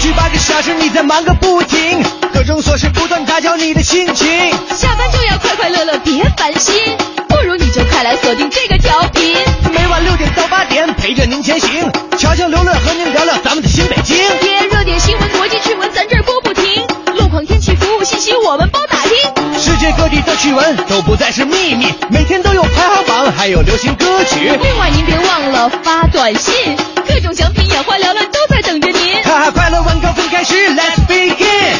去八个小时，你在忙个不停，各种琐事不断打搅你的心情。下班就要快快乐乐，别烦心，不如你就快来锁定这个调频，每晚六点到八点陪着您前行，悄悄刘乐和您聊聊咱们的新北京。贴热点新闻、国际趣闻，咱这儿播不停，路况、天气、服务信息，我们包打听。世界各地的趣闻都不再是秘密，每天都有排行榜，还有流行歌曲。另外您别忘了发短信，各种奖品眼花缭乱都在等着您。哈哈，快乐晚高峰开始，Let's begin。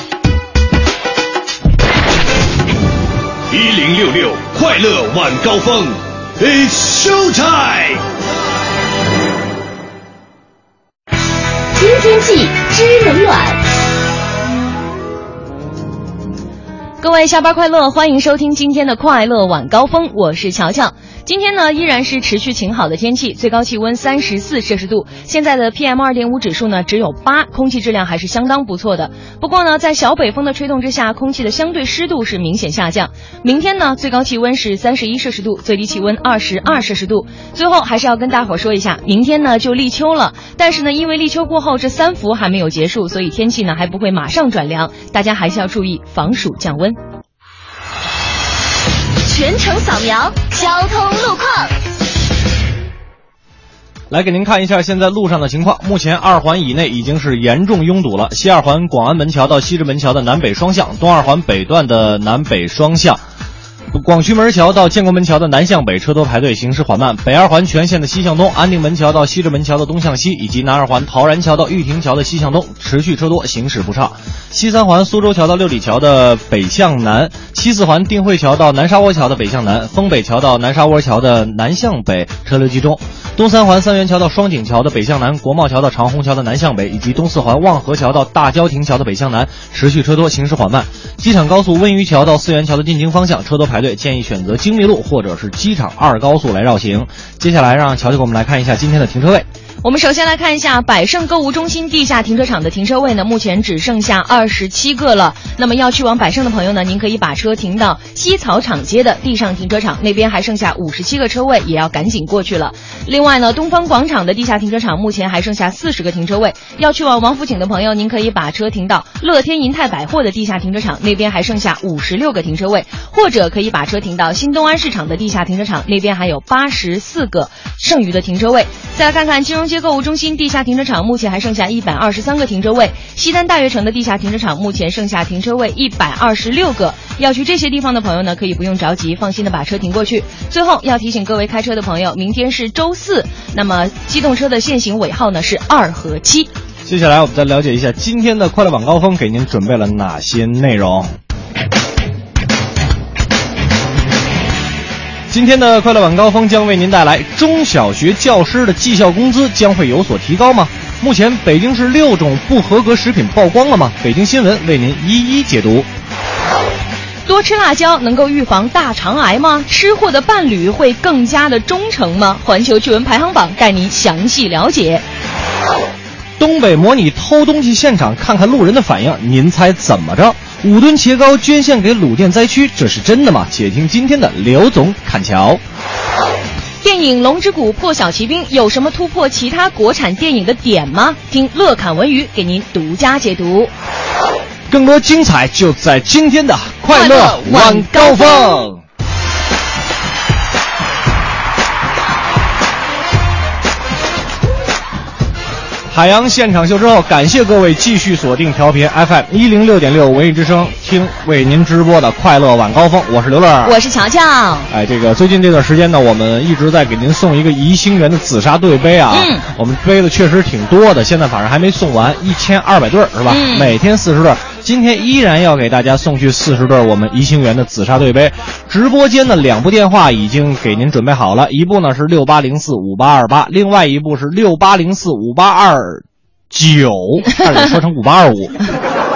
一零六六快乐晚高峰，It's show time。听天气，知冷暖。各位下班快乐，欢迎收听今天的快乐晚高峰，我是乔乔。今天呢依然是持续晴好的天气，最高气温三十四摄氏度。现在的 PM 二点五指数呢只有八，空气质量还是相当不错的。不过呢，在小北风的吹动之下，空气的相对湿度是明显下降。明天呢，最高气温是三十一摄氏度，最低气温二十二摄氏度。最后还是要跟大伙说一下，明天呢就立秋了，但是呢，因为立秋过后这三伏还没有结束，所以天气呢还不会马上转凉，大家还是要注意防暑降温。全程扫描交通路况。来给您看一下现在路上的情况。目前二环以内已经是严重拥堵了，西二环广安门桥到西直门桥的南北双向，东二环北段的南北双向。广渠门桥到建国门桥的南向北车多排队，行驶缓慢；北二环全线的西向东，安定门桥到西直门桥的东向西，以及南二环陶然桥到玉亭桥的西向东，持续车多，行驶不畅。西三环苏州桥到六里桥的北向南，西四环定慧桥到南沙窝桥的北向南，丰北桥到南沙窝桥的南向北车流集中。东三环三元桥到双井桥的北向南，国贸桥到长虹桥的南向北，以及东四环望河桥到大郊亭桥的北向南，持续车多，行驶缓慢。机场高速温榆桥到四元桥的进京方向车多排排队，建议选择京密路或者是机场二高速来绕行。接下来让乔乔给我们来看一下今天的停车位。我们首先来看一下百盛购物中心地下停车场的停车位呢，目前只剩下二十七个了。那么要去往百盛的朋友呢，您可以把车停到西草场街的地上停车场，那边还剩下五十七个车位，也要赶紧过去了。另外呢，东方广场的地下停车场目前还剩下四十个停车位，要去往王府井的朋友，您可以把车停到乐天银泰百货的地下停车场，那边还剩下五十六个停车位，或者可以把车停到新东安市场的地下停车场，那边还有八十四个剩余的停车位。再来看看金融街购物中心地下停车场，目前还剩下一百二十三个停车位。西单大悦城的地下停车场目前剩下停车位一百二十六个。要去这些地方的朋友呢，可以不用着急，放心的把车停过去。最后要提醒各位开车的朋友，明天是周四，那么机动车的限行尾号呢是二和七。接下来我们再了解一下今天的快乐晚高峰给您准备了哪些内容。今天的快乐晚高峰将为您带来中小学教师的绩效工资将会有所提高吗？目前北京市六种不合格食品曝光了吗？北京新闻为您一一解读。多吃辣椒能够预防大肠癌吗？吃货的伴侣会更加的忠诚吗？环球趣闻排行榜带您详细了解。东北模拟偷东西现场，看看路人的反应，您猜怎么着？五吨茄膏捐献给鲁甸灾区，这是真的吗？且听今天的刘总侃桥。电影《龙之谷》破晓奇兵有什么突破其他国产电影的点吗？听乐侃文娱给您独家解读。更多精彩就在今天的快乐晚高峰。海洋现场秀之后，感谢各位继续锁定调频 FM 一零六点六文艺之声，听为您直播的快乐晚高峰。我是刘乐，我是乔乔。哎，这个最近这段时间呢，我们一直在给您送一个宜兴园的紫砂对杯啊。嗯。我们杯子确实挺多的，现在反正还没送完，一千二百对儿是吧？嗯。每天四十对儿。今天依然要给大家送去四十对我们宜兴园的紫砂对杯，直播间的两部电话已经给您准备好了，一部呢是六八零四五八二八，另外一部是六八零四五八二九，差点说成五八二五，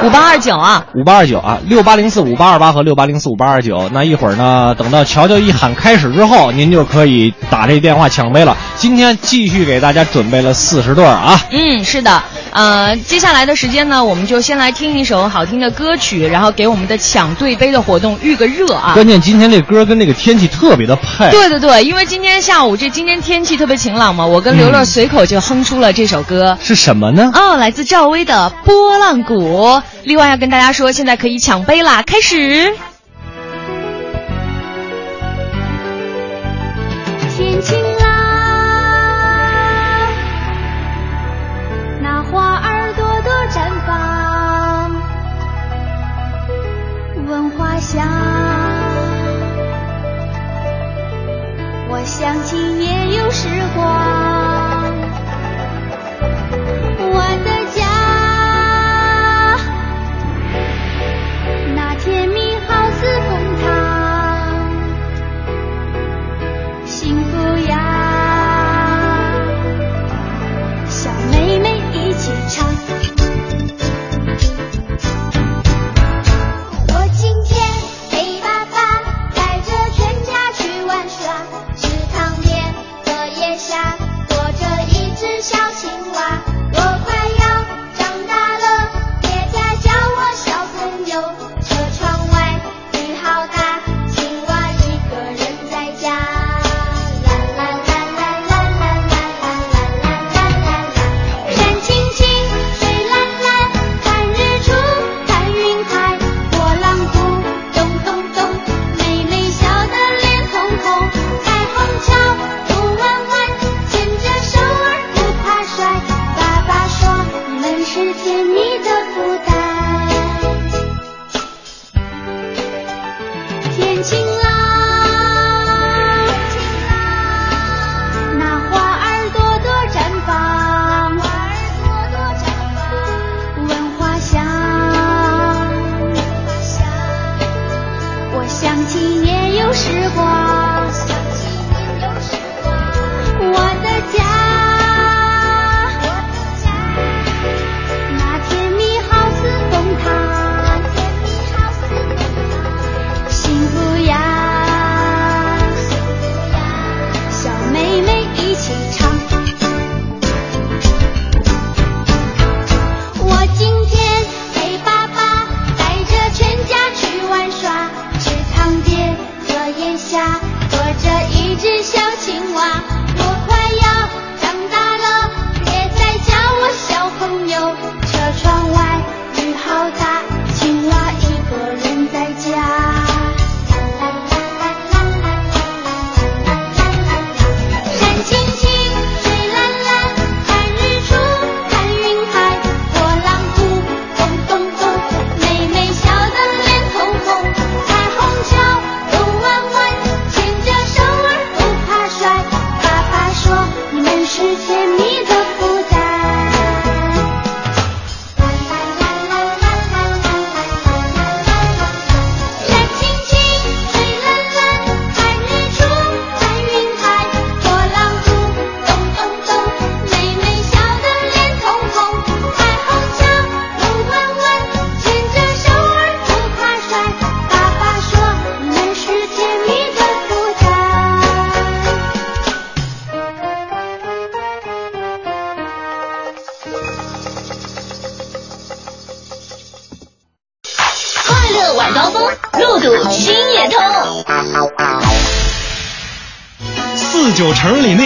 五八二九啊，五八二九啊，六八零四五八二八和六八零四五八二九，那一会儿呢，等到乔乔一喊开始之后，您就可以打这电话抢杯了。今天继续给大家准备了四十对啊，嗯，是的。呃，接下来的时间呢，我们就先来听一首好听的歌曲，然后给我们的抢对杯的活动预个热啊。关键今天这歌跟那个天气特别的配。对对对，因为今天下午这今天天气特别晴朗嘛，我跟刘乐随口就哼出了这首歌。是什么呢？哦，来自赵薇的《波浪鼓》。另外要跟大家说，现在可以抢杯啦，开始。天晴啦，那花儿朵朵绽放，闻花香。我想起年幼时光，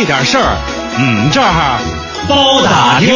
点事儿，嗯，这儿包打听。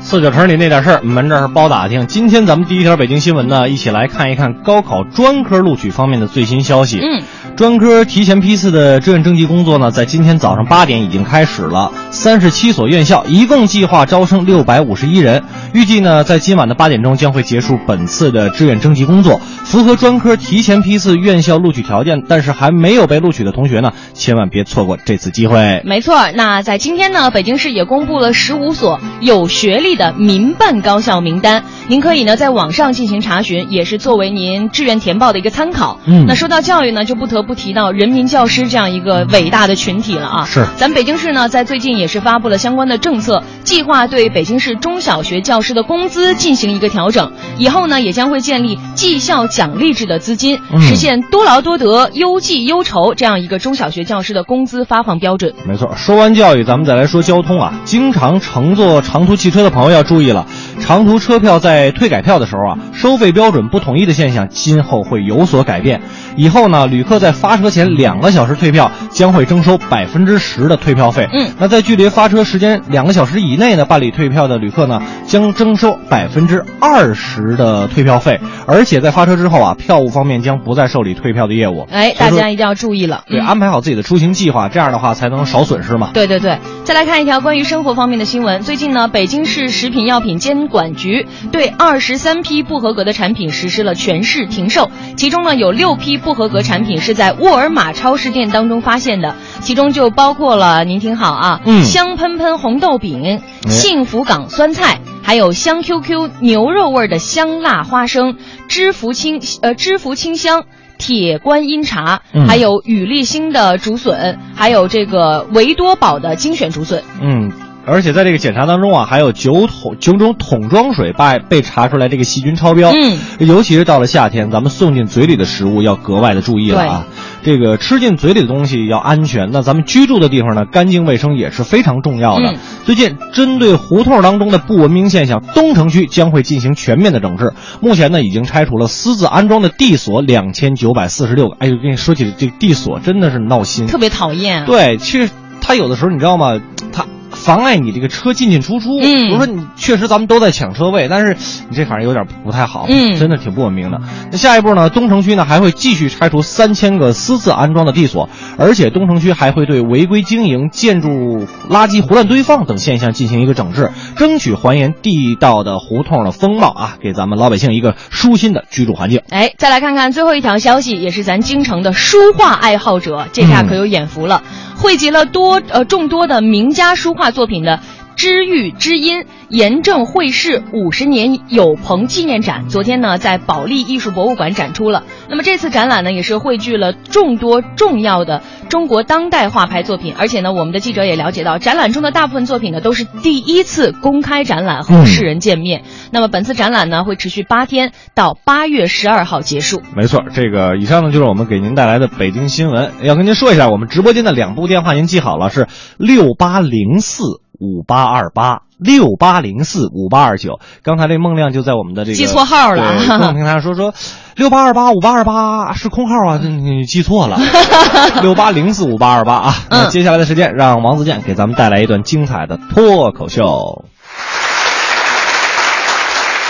四九城里那点事儿，我们这儿包打听。今天咱们第一条北京新闻呢，一起来看一看高考专科录取方面的最新消息。嗯，专科提前批次的志愿征集工作呢，在今天早上八点已经开始了。三十七所院校一共计划招生六百五十一人，预计呢在今晚的八点钟将会结束本次的志愿征集工作。符合专科提前批次院校录取条件，但是还没有被录取的同学呢，千万别错过这次机会。没错，那在今天呢，北京市也公布了十五所有学历的民办高校名单，您可以呢在网上进行查询，也是作为您志愿填报的一个参考。嗯那说到教育呢，就不得不提到人民教师这样一个伟大的群体了啊。是咱北京市呢，在最近也是发布了相关的政策，计划对北京市中小学教师的工资进行一个调整。以后呢，也将会建立绩效奖励制的资金，嗯实现多劳多得、优绩优酬这样一个中小学教师的工资发放标准。没错，说完教育，咱们再来说交通啊。经常乘坐长途汽车的朋友要注意了，长途车票在退改票的时候啊，收费标准不统一的现象今后会有所改变。以后呢，旅客在发车前两个小时退票将会征收百分之十的退票费。嗯，那在距离发车时间两个小时以内呢，办理退票的旅客呢，将征收百分之二十的退票费，而且在发车之后啊，票务方面将不再受理退票的业务。哎，大家一定要注意了。对，嗯安排好自己的出行计划，这样的话才能少损失嘛。对对对，再来看一条关于生活方面的新闻。最近呢，北京市食品药品监管局对二十三批不合格的产品实施了全市停售，其中呢有六批不合格产品是在沃尔玛超市店当中发现的，其中就包括了您听好啊，嗯香喷喷红豆饼、哎幸福港酸菜。还有香 QQ 牛肉味的香辣花生，知福清呃知福清香铁观音茶，嗯还有雨立新的竹笋，还有这个维多宝的精选竹笋。嗯，而且在这个检查当中啊，还有九桶九种桶装水被被查出来这个细菌超标。嗯，尤其是到了夏天，咱们送进嘴里的食物要格外的注意了啊。这个吃进嘴里的东西要安全，那咱们居住的地方呢，干净卫生也是非常重要的。嗯最近针对胡同当中的不文明现象，东城区将会进行全面的整治。目前呢，已经拆除了私自安装的地锁两千九百四十六个。哎呦，跟你说起这个地锁，真的是闹心。特别讨厌。对，其实它有的时候你知道吗？它妨碍你这个车进进出出。嗯比如说你确实咱们都在抢车位，但是 你这反正有点不太好，嗯真的挺不文明的。那下一步呢？东城区呢还会继续拆除三千个私自安装的地锁，而且东城区还会对违规经营、建筑垃圾胡乱堆放等现象进行一个整治，争取还原地道的胡同的风貌啊，给咱们老百姓一个舒心的居住环境。哎，再来看看最后一条消息，也是咱京城的书画爱好者，这下可有眼福了，汇集了多呃众多的名家书画作品的。知遇知音严正会试五十年友朋纪念展，昨天呢在保利艺术博物馆展出了。那么这次展览呢，也是汇聚了众多重要的中国当代画派作品，而且呢，我们的记者也了解到，展览中的大部分作品呢都是第一次公开展览和世人见面。那么本次展览呢会持续八天，到八月十二号结束。没错，这个以上呢就是我们给您带来的北京新闻。要跟您说一下，我们直播间的两部电话您记好了，是六八零四五八二八。六八零四五八二九，刚才这孟亮就在我们的这个记错号了对公众平台上说说六八二八五八二八是空号啊，你记错了，六八零四五八二八啊。那嗯接下来的时间，让王自健给咱们带来一段精彩的脱口秀。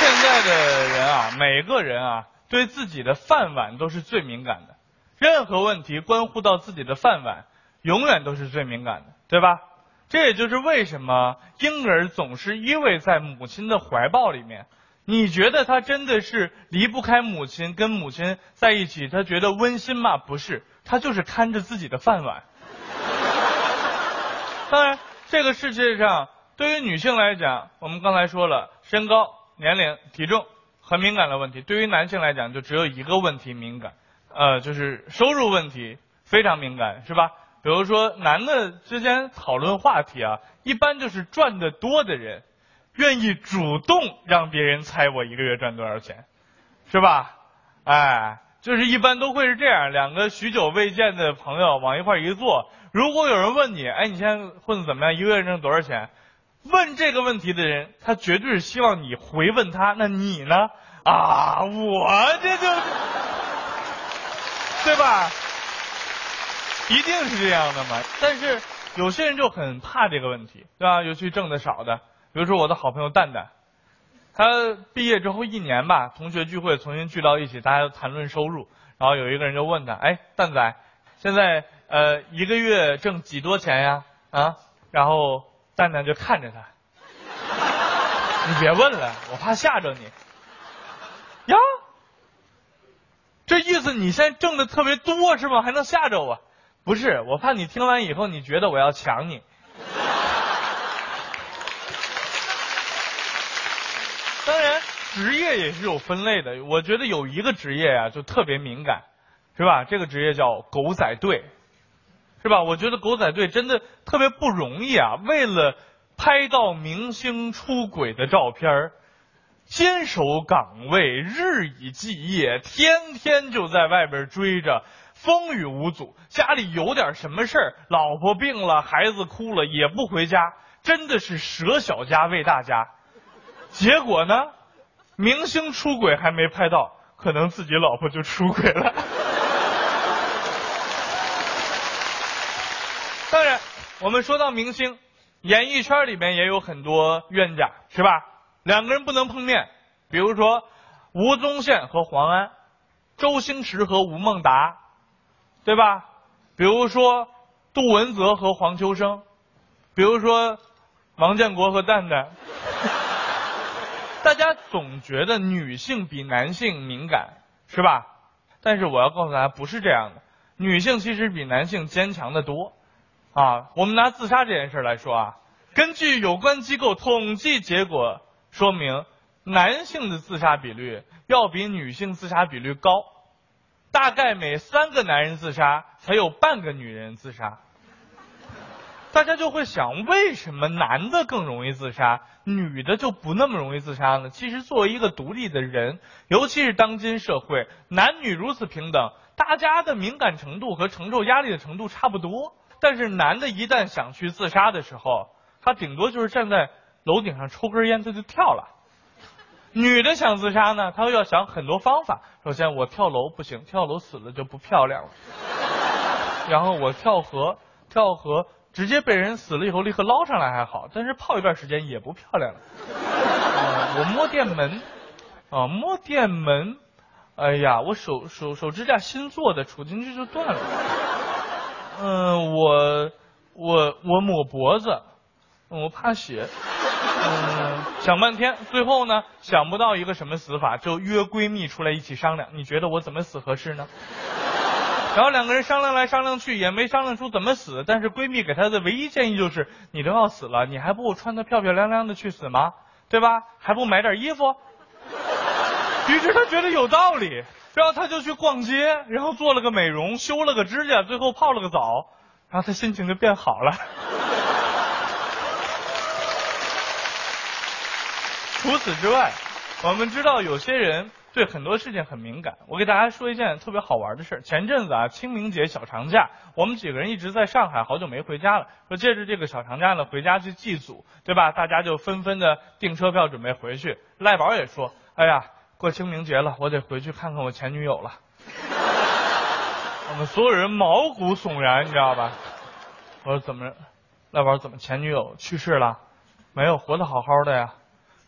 现在的人啊，每个人啊，对自己的饭碗都是最敏感的。任何问题关乎到自己的饭碗，永远都是最敏感的，对吧？这也就是为什么婴儿总是依偎在母亲的怀抱里面。你觉得他真的是离不开母亲，跟母亲在一起，他觉得温馨吗？不是，他就是看着自己的饭碗。当然，这个世界上对于女性来讲，我们刚才说了，身高、年龄、体重很敏感的问题；对于男性来讲，就只有一个问题敏感，呃，就是收入问题非常敏感，是吧？比如说，男的之间讨论话题啊，一般就是赚的多的人，愿意主动让别人猜我一个月赚多少钱，是吧？哎，就是一般都会是这样，两个许久未见的朋友往一块一坐，如果有人问你，哎，你现在混的怎么样？一个月挣多少钱？问这个问题的人，他绝对是希望你回问他，那你呢？啊，我这就，对吧？一定是这样的嘛。但是有些人就很怕这个问题，对吧？尤其挣的少的，比如说我的好朋友蛋蛋，他毕业之后一年吧，同学聚会重新聚到一起，大家谈论收入，然后有一个人就问他，哎，蛋仔，现在呃一个月挣几多钱呀？啊？然后蛋蛋就看着他，你别问了，我怕吓着你。呀，这意思你现在挣的特别多是吗？还能吓着我？不是，我怕你听完以后你觉得我要抢你。当然，职业也是有分类的。我觉得有一个职业呀、就特别敏感，是吧？这个职业叫狗仔队，是吧？我觉得狗仔队真的特别不容易啊！为了拍到明星出轨的照片儿坚守岗位，日以继夜，天天就在外边追着，风雨无阻。家里有点什么事儿，老婆病了，孩子哭了，也不回家，真的是舍小家为大家。结果呢，明星出轨还没拍到，可能自己老婆就出轨了。当然，我们说到明星，演艺圈里面也有很多冤家，是吧？两个人不能碰面，比如说吴宗宪和黄安，周星驰和吴孟达，对吧？比如说杜文泽和黄秋生，比如说王建国和蛋蛋。大家总觉得女性比男性敏感，是吧？但是我要告诉大家，不是这样的。女性其实比男性坚强的多。啊，我们拿自杀这件事来说啊，根据有关机构统计结果说明，男性的自杀比率要比女性自杀比率高，大概每三个男人自杀才有半个女人自杀。大家就会想，为什么男的更容易自杀，女的就不那么容易自杀呢？其实，作为一个独立的人，尤其是当今社会，男女如此平等，大家的敏感程度和承受压力的程度差不多。但是男的一旦想去自杀的时候，他顶多就是站在楼顶上抽根烟，他就跳了。女的想自杀呢，她要想很多方法。首先，我跳楼不行，跳楼死了就不漂亮了。然后我跳河，跳河直接被人死了以后立刻捞上来还好，但是泡一段时间也不漂亮了。呃、我摸电门，啊，摸电门，哎呀，我手手手指甲新做的，杵进去就断了。嗯，我我我抹脖子，我怕血，嗯，想半天，最后呢想不到一个什么死法，就约闺蜜出来一起商量，你觉得我怎么死合适呢？然后两个人商量来商量去，也没商量出怎么死，但是闺蜜给她的唯一建议就是，你都要死了，你还不穿得漂漂亮亮的去死吗？对吧？还不买点衣服？于是她觉得有道理。然后她就去逛街，然后做了个美容，修了个指甲，最后泡了个澡，然后她心情就变好了。除此之外，我们知道有些人对很多事情很敏感。我给大家说一件特别好玩的事前阵子啊，清明节小长假，我们几个人一直在上海，好久没回家了。说借着这个小长假呢，回家去祭祖，对吧？大家就纷纷的订车票准备回去。赖宝也说：“哎呀。”过清明节了，我得回去看看我前女友了。我们所有人毛骨悚然，你知道吧？我说怎么，赖宝怎么前女友去世了？没有，活得好好的呀。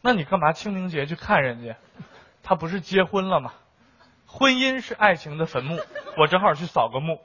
那你干嘛清明节去看人家？他不是结婚了吗？婚姻是爱情的坟墓，我正好去扫个墓。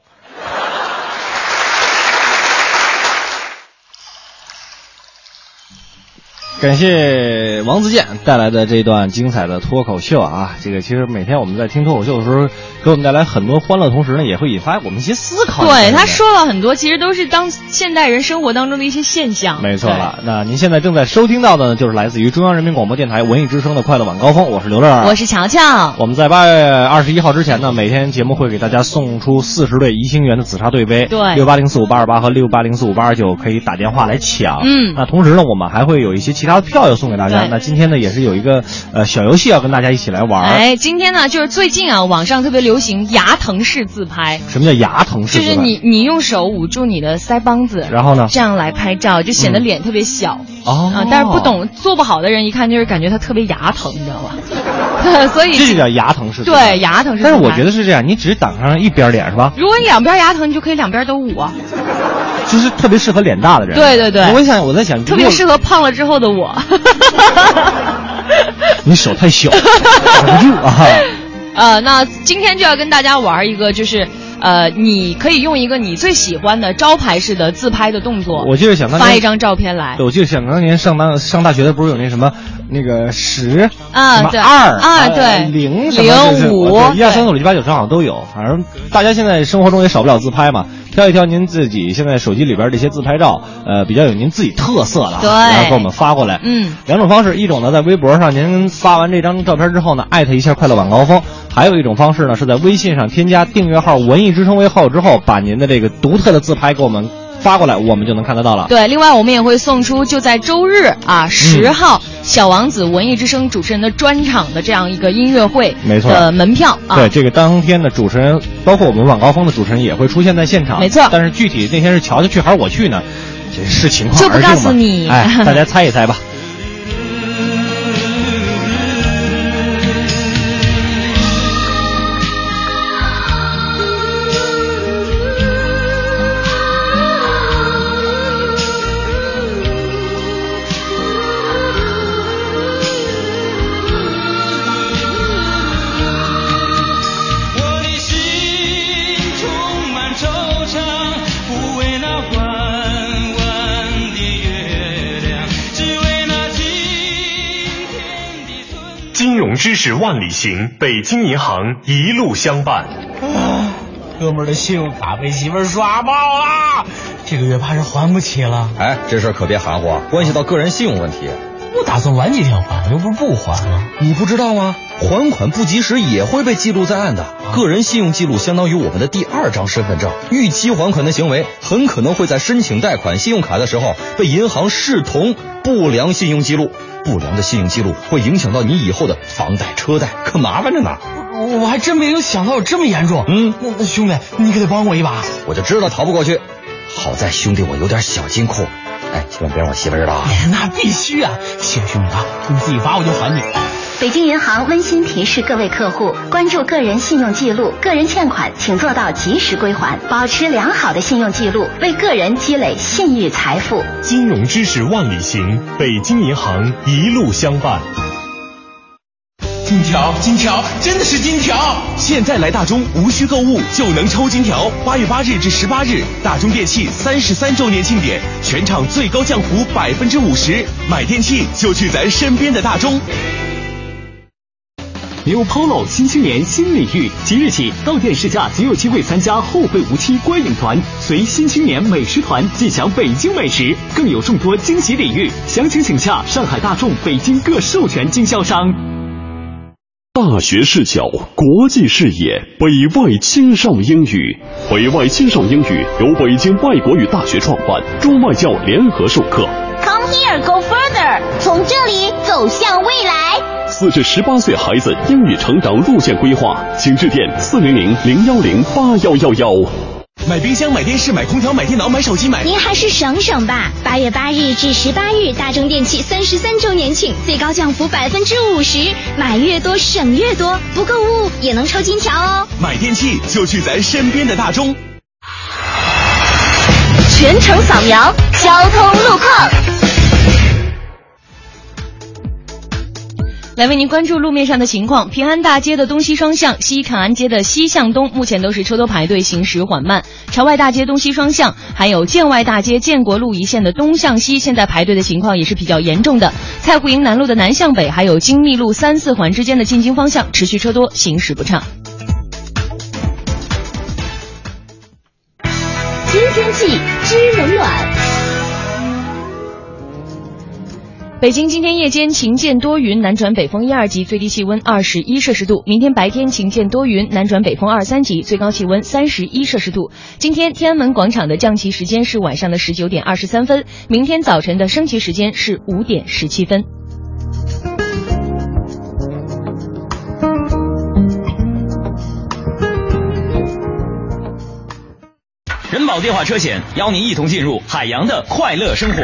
感谢王自健带来的这段精彩的脱口秀啊！这个其实每天我们在听脱口秀的时候，给我们带来很多欢乐，同时呢，也会引发我们一些思考。对，他说了很多，其实都是当现代人生活当中的一些现象。没错了，那您现在正在收听到的呢，就是来自于中央人民广播电台文艺之声的快乐晚高峰，我是刘乐，我是乔乔。我们在八月二十一号之前呢，每天节目会给大家送出四十对宜兴园的紫砂对杯，对，六八零四五八二八和六八零四五八二九可以打电话来抢。嗯，那同时呢，我们还会有一些其他的票要送给大家。那今天呢，也是有一个呃小游戏要跟大家一起来玩。哎，今天呢，就是最近啊，网上特别流行牙疼式自拍。什么叫牙疼式？就是你你用手捂住你的腮帮子，然后呢，这样来拍照，就显得脸特别小。哦。啊，但是不懂做不好的人一看就是感觉他特别牙疼，你知道吧？所以这就叫牙疼式。对，牙疼式。但是我觉得是这样，你只挡上一边脸是吧？如果你两边牙疼，你就可以两边都捂啊。就是特别适合脸大的人。对对对。我想我在想，特别适合胖了之后的我。你手太小，挡不住啊！呃，那今天就要跟大家玩一个，就是呃，你可以用一个你最喜欢的招牌式的自拍的动作。我就是想发一张照片来。对，我就想当年上当上大学的，不是有那什么那个十啊，对二啊，对零零五一二三四五六七八九十好像都有，反正大家现在生活中也少不了自拍嘛。挑一挑您自己现在手机里边这些自拍照，呃，比较有您自己特色的，然后给我们发过来。嗯，两种方式，一种呢，在微博上您发完这张照片之后呢，艾特一下快乐晚高峰，还有一种方式呢，是在微信上添加订阅号“文艺之声”为号之后，把您的这个独特的自拍给我们发过来，我们就能看得到了。对，另外我们也会送出就在周日啊十号、小王子文艺之声主持人的专场的这样一个音乐会没错的门票啊。对，这个当天的主持人，包括我们晚高峰的主持人也会出现在现场。没错但是具体那天是乔乔去还是我去呢？这是情况就不告诉你哎，大家 猜一猜吧。融知识万里行，北京银行一路相伴。啊哥们儿的信用卡被媳妇儿刷爆了，这个月怕是还不起了。哎，这事儿可别含糊，关系到个人信用问题。我打算晚几天还，又不是不还了。你不知道吗？还款不及时也会被记录在案的。个人信用记录相当于我们的第二张身份证，逾期还款的行为很可能会在申请贷款信用卡的时候被银行视同不良信用记录。不良的信用记录会影响到你以后的房贷、车贷，可麻烦着呢。我我还真没有想到有这么严重。嗯，那那兄弟，你可得帮我一把。我就知道逃不过去。好在兄弟我有点小金库，哎，千万别让我媳妇知道啊。哎那必须啊！谢谢兄弟啊，你自己发我就还你。北京银行温馨提示各位客户，关注个人信用记录，个人欠款请做到及时归还，保持良好的信用记录，为个人积累信誉财富。金融知识万里行，北京银行一路相伴。金条，金条，真的是金条！现在来大中无需购物就能抽金条。八月八日至十八日，大中电器三十三周年庆典，全场最高降幅百分之五十，买电器就去咱身边的大中。New Polo 新青年新领域，即日起到店试驾即有机会参加后会无期观影团，随新青年美食团尽享北京美食，更有众多惊喜礼遇。详情请洽上海大众北京各授权经销商。大学视角，国际视野，北外青少英语。北外青少英语由北京外国语大学创办，中外教联合授课。Come here, go further，从这里走向未来。四至十八岁孩子英语成长路线规划，请致电四零零零幺零八幺幺幺。买冰箱、买电视、买空调、买电脑、买手机、买……您还是省省吧。八月八日至十八日，大中电器三十三周年庆，最高降幅百分之五十，买越多省越多，不购物也能抽金条哦。买电器就去咱身边的大中。全程扫描交通路况。来为您关注路面上的情况。平安大街的东西双向、西长安街的西向东，目前都是车多排队，行驶缓慢。朝外大街东西双向，还有建外大街建国路一线的东向西，现在排队的情况也是比较严重的。蔡湖营南路的南向北，还有精密路三四环之间的进京方向持续车多，行驶不畅。新天气，知冷暖。北京今天夜间晴间多云，南转北风一二级，最低气温二十一摄氏度。明天白天晴间多云，南转北风二三级，最高气温三十一摄氏度。今天天安门广场的降旗时间是晚上的十九点二十三分，明天早晨的升旗时间是五点十七分。人保电话车险邀您一同进入海洋的快乐生活。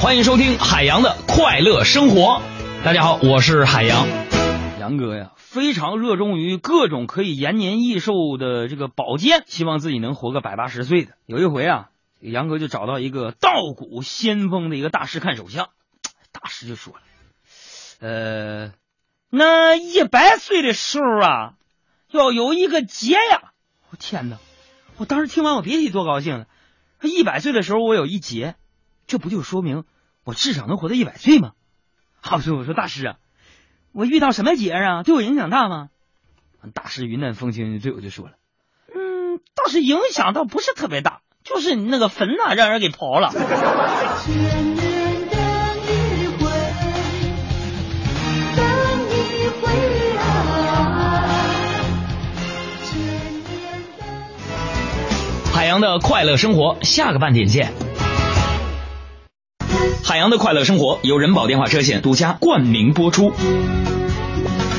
欢迎收听海洋的快乐生活。大家好，我是海洋。杨哥呀，非常热衷于各种可以延年益寿的这个保健，希望自己能活个百八十岁的。有一回啊，杨哥就找到一个道骨先锋的一个大师看手相，大师就说了：“呃，那一百岁的时候啊，要有一个劫呀！我天哪！我当时听完我别提多高兴了。一百岁的时候我有一劫，这不就说明我至少能活到一百岁吗？好，所以我说大师啊，我遇到什么节啊，对我影响大吗？大师云淡风轻对我就说了，嗯，倒是影响倒不是特别大，就是你那个坟呐、让人给刨了。海洋的快乐生活，下个半点见。海洋的快乐生活由人保电话车险独家冠名播出。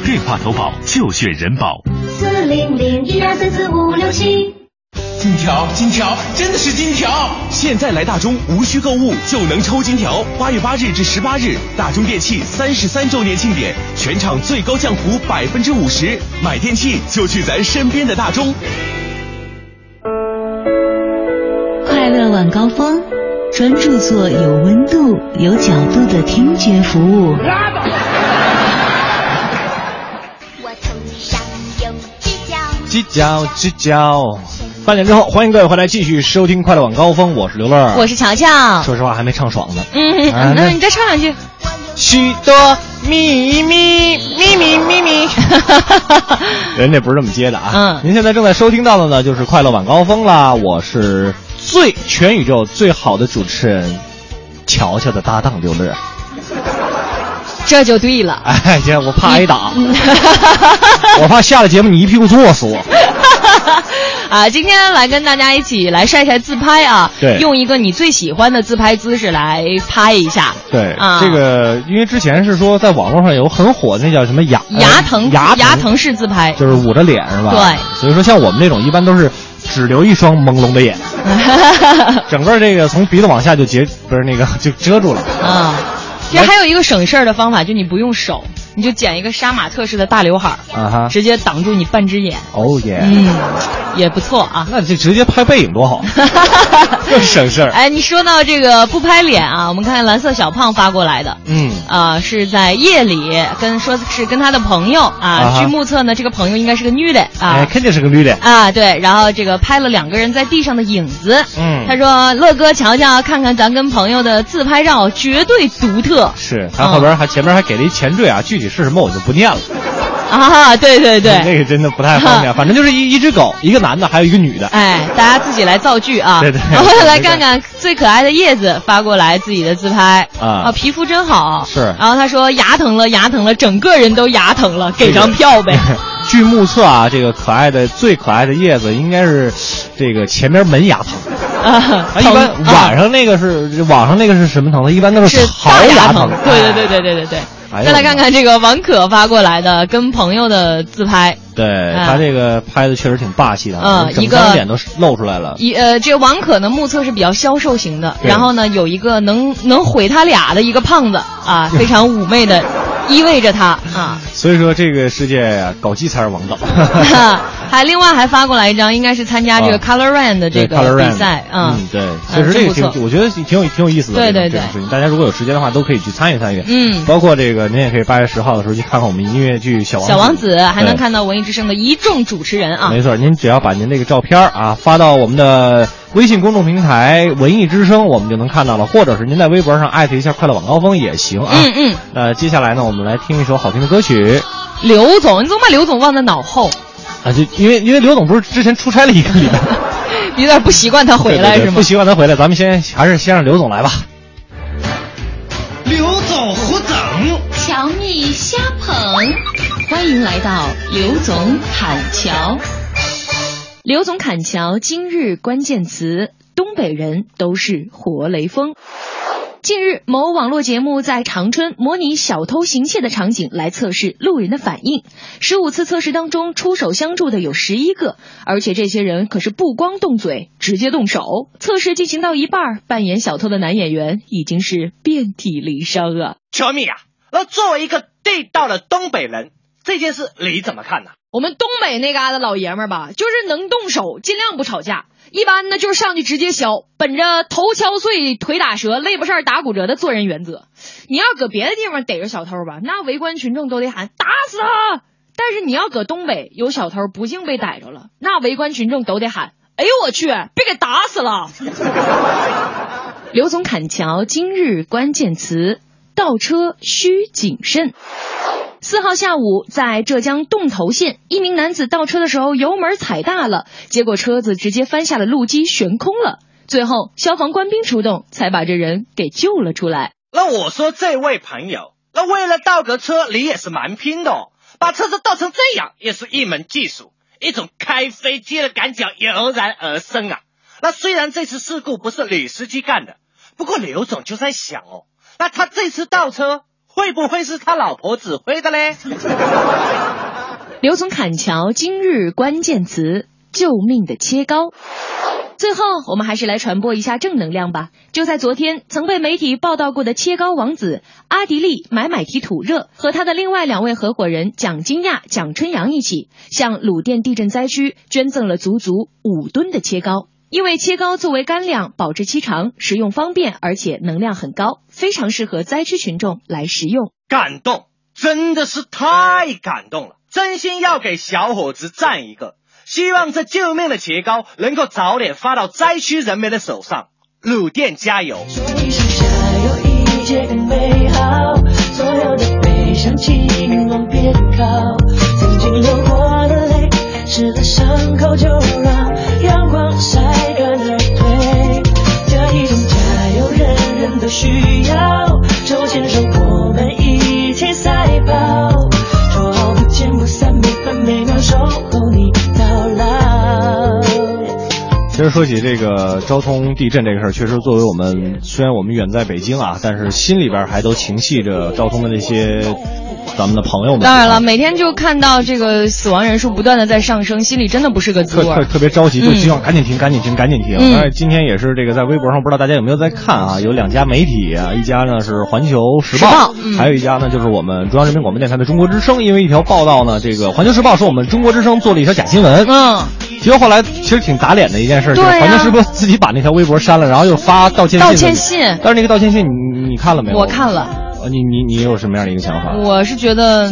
电话投保就选人保。四零零一二三四五六七。金条，金条，真的是金条！现在来大中，无需购物就能抽金条。八月八日至十八日，大中电器三十三周年庆典，全场最高降幅百分之五十，买电器就去咱身边的大中。快乐晚高峰，专注做有温度、有角度的听觉服务。犄角犄角，半点之后，欢迎各位回来继续收听快乐晚高峰，我是刘乐，我是乔乔。说实话还没唱爽呢。嗯，啊那你再唱两句。许多秘密，秘密秘密，人家不是这么接的啊。嗯，您现在正在收听到的呢，就是快乐晚高峰啦。我是最全宇宙最好的主持人，乔乔的搭档刘乐。这就对了。哎呀，我怕挨打，我怕下了节目你一屁股坐死我。啊，今天来跟大家一起来晒晒自拍啊，对用一个你最喜欢的自拍姿势来拍一下。对，啊这个因为之前是说在网络上有很火的那叫什么牙牙疼呃牙牙疼式自拍，就是捂着脸是吧？对。所以说像我们这种一般都是只留一双朦胧的眼，整个这个从鼻子往下就结不是那个就遮住了。啊。其实还有一个省事儿的方法，就你不用手，你就剪一个杀马特式的大刘海儿，啊哈，直接挡住你半只眼。哦耶，嗯，也不错啊。那就直接拍背影多好，更省事儿。哎，你说到这个不拍脸啊，我们看蓝色小胖发过来的，嗯，啊、是在夜里跟说是跟他的朋友啊，啊哈据目测呢，这个朋友应该是个女的啊。哎，肯定是个女的。啊，对，然后这个拍了两个人在地上的影子。嗯他说：“乐哥，瞧瞧，看看咱跟朋友的自拍照，绝对独特是他后边还前面还给了一前缀啊，具体是什么我就不念了。啊！”对对对，那个真的不太方便。反正就是一一只狗，一个男的，还有一个女的。哎，大家自己来造句啊。对对 然后来看看最可爱的叶子发过来自己的自拍啊皮肤真好。是然后他说牙疼了，牙疼了，整个人都牙疼了，给张票呗。据目测啊，这个可爱的最可爱的叶子应该是这个前面门牙疼。啊，啊，一般晚上那个是网上那个是什么疼的？一般都是槽大牙疼。对对对对对对对。哎再来看看这个王可发过来的跟朋友的自拍，对哎他这个拍的确实挺霸气的啊，整嗯一个张脸都露出来了。一呃，这个王可呢目测是比较消瘦型的，然后呢有一个能能毁他俩的一个胖子啊，非常妩媚的依偎着他啊。所以说这个世界呀，搞基才是王道。还另外还发过来一张，应该是参加这个啊 Color Run 的这个比赛啊。嗯，对，确实这个挺，我觉得挺有挺有意思的。对对对大家如果有时间的话，都可以去参与参与。嗯包括这个，您也可以八月十号的时候去看看我们音乐剧《小王小王子还能看到文艺之声的一众主持人啊。没错，您只要把您这个照片啊发到我们的微信公众平台“文艺之声”，我们就能看到了，或者是您在微博上艾特一下“快乐晚高峰”也行啊。嗯嗯。那接下来呢，我们来听一首好听的歌曲刘总，你怎么把刘总忘在脑后？啊，就因为因为刘总不是之前出差了一个礼拜，有点不习惯他回来是吗不？习惯他回来，咱们先还是先让刘总来吧。刘总胡整，乔蜜瞎捧，欢迎来到刘总砍桥。刘总砍桥今日关键词：东北人都是活雷锋。近日，某网络节目在长春模拟小偷行窃的场景来测试路人的反应。十五次测试当中，出手相助的有十一个，而且这些人可是不光动嘴，直接动手。测试进行到一半，扮演小偷的男演员已经是遍体鳞伤啊！乔米啊，那作为一个地道的东北人，这件事你怎么看呢？我们东北那嘎达老爷们儿吧，就是能动手，尽量不吵架。一般呢就是上去直接削，本着头敲碎、腿打折、肋巴扇打骨折的做人原则。你要搁别的地方逮着小偷吧，那围观群众都得喊打死他。但是你要搁东北有小偷不幸被逮着了，那围观群众都得喊：“哎呦我去，别给打死了！” 刘总砍桥今日关键词：倒车需谨慎。四号下午，在浙江洞头县，一名男子倒车的时候油门踩大了，结果车子直接翻下了路基，悬空了。最后，消防官兵出动，才把这人给救了出来。那我说这位朋友，那为了倒个车，你也是蛮拼的哦。把车子倒成这样，也是一门技术，一种开飞机的感觉油然而生啊。那虽然这次事故不是女司机干的，不过刘总就在想哦，那他这次倒车会不会是他老婆指挥的嘞？刘总砍桥今日关键词：救命的切糕。最后，我们还是来传播一下正能量吧。就在昨天，曾被媒体报道过的切糕王子阿迪力买买提土热和他的另外两位合伙人蒋金亚、蒋春阳一起，向鲁甸地震灾区捐赠了足足五吨的切糕。因为切糕作为干粮，保质期长，食用方便，而且能量很高，非常适合灾区群众来食用。感动，真的是太感动了！真心要给小伙子赞一个。希望这救命的切糕能够早点发到灾区人民的手上。鲁店加油！一切更美好，所有的悲伤请靠。曾经流过的泪，湿了伤口就让阳光晒干而退。这一种加油，人人都需要。手牵手，我们一起赛跑，说好不见不散，每分每秒守候你到老。其实说起这个交通地震这个事儿，确实作为我们虽然我们远在北京啊，但是心里边还都情系着交通的那些咱们的朋友们。当然了，每天就看到这个死亡人数不断的在上升，心里真的不是个滋味。特特特别着急，就嗯希望赶紧停，赶紧停，赶紧停。嗯但是今天也是这个在微博上，不知道大家有没有在看啊？有两家媒体啊，一家呢是环球时报，还有一家呢就是我们中央人民广播电台的中国之声。因为一条报道呢，这个环球时报说我们中国之声做了一条假新闻。嗯。结果后来其实挺打脸的一件事，就是环球时报自己把那条微博删了，然后又发道歉信。道歉信但是那个道歉信你你你看了没有？我看了，呃你你你有什么样的一个想法？我是觉得，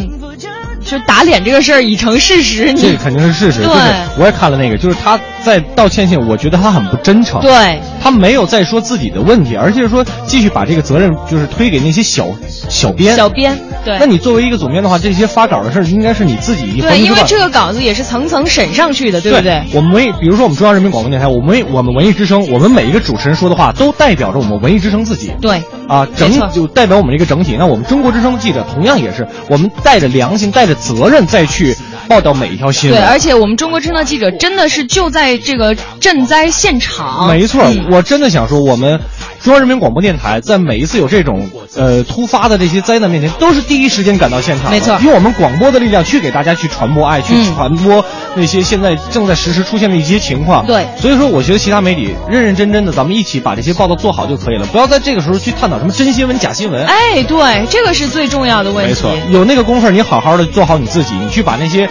就打脸这个事儿已成事实，你这个肯定是事实，对就是我也看了那个，就是他在道歉信，我觉得他很不真诚，对，他没有再说自己的问题，而且是说继续把这个责任就是推给那些小小编，小编对。那你作为一个总编的话，这些发稿的事儿应该是你自己对，因为这个稿子也是层层审上去的，对不对？我们文艺，比如说我们中央人民广播电台，我们我们文艺之声，我们每一个主持人说的话都代表着我们文艺之声自己。对啊，整就代表我们这个整体。那我们中国之声记者同样也是，我们带着良心、带着责任再去报道每一条新闻。对，而且我们中国之声的记者真的是就在这个赈灾现场，没错，嗯。我真的想说，我们中央人民广播电台在每一次有这种呃突发的这些灾难面前，都是第一时间赶到现场，没错用我们广播的力量去给大家去传播爱，去嗯传播那些现在正在实时出现的一些情况。对所以说我觉得其他媒体认认真真的，咱们一起把这些报道做好就可以了，不要在这个时候去探讨什么真新闻、假新闻。哎，对，这个是最重要的问题。没错，有那个功夫，你好好的做好你自己，你去把那些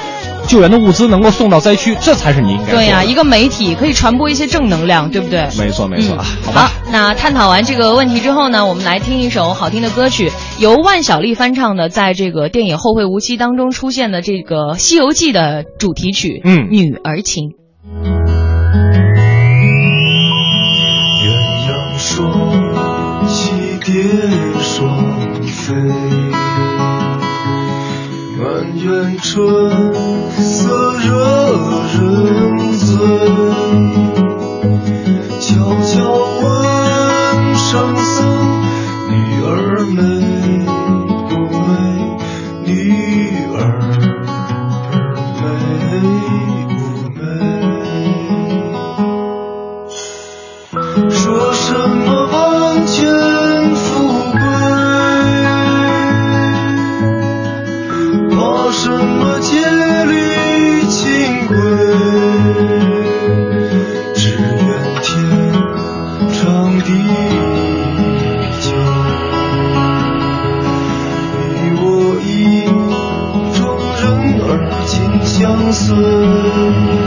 救援的物资能够送到灾区，这才是你应该做的。对呀、一个媒体可以传播一些正能量，对不对？没错没错，嗯好吧。那探讨完这个问题之后呢，我们来听一首好听的歌曲，由万晓利翻唱的，在这个电影《后会无期》当中出现的这个《西游记》的主题曲，嗯女儿情》。鸳鸯双栖蝶双飞，满园春惹人醉。悄悄问圣僧，女儿美相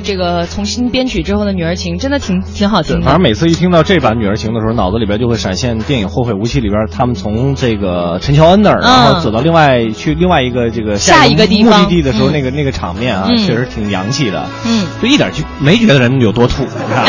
这个重新编曲之后的《女儿情》真的挺挺好听的。反正每次一听到这版《女儿情》的时候，脑子里边就会闪现电影《后会无期》里边他们从这个陈乔恩那儿，然后走到另外去另外一个这个嗯下一个地目的地的时候，嗯。那个那个场面啊，嗯。确实挺洋气的。嗯，就一点就没觉得人有多土，啊。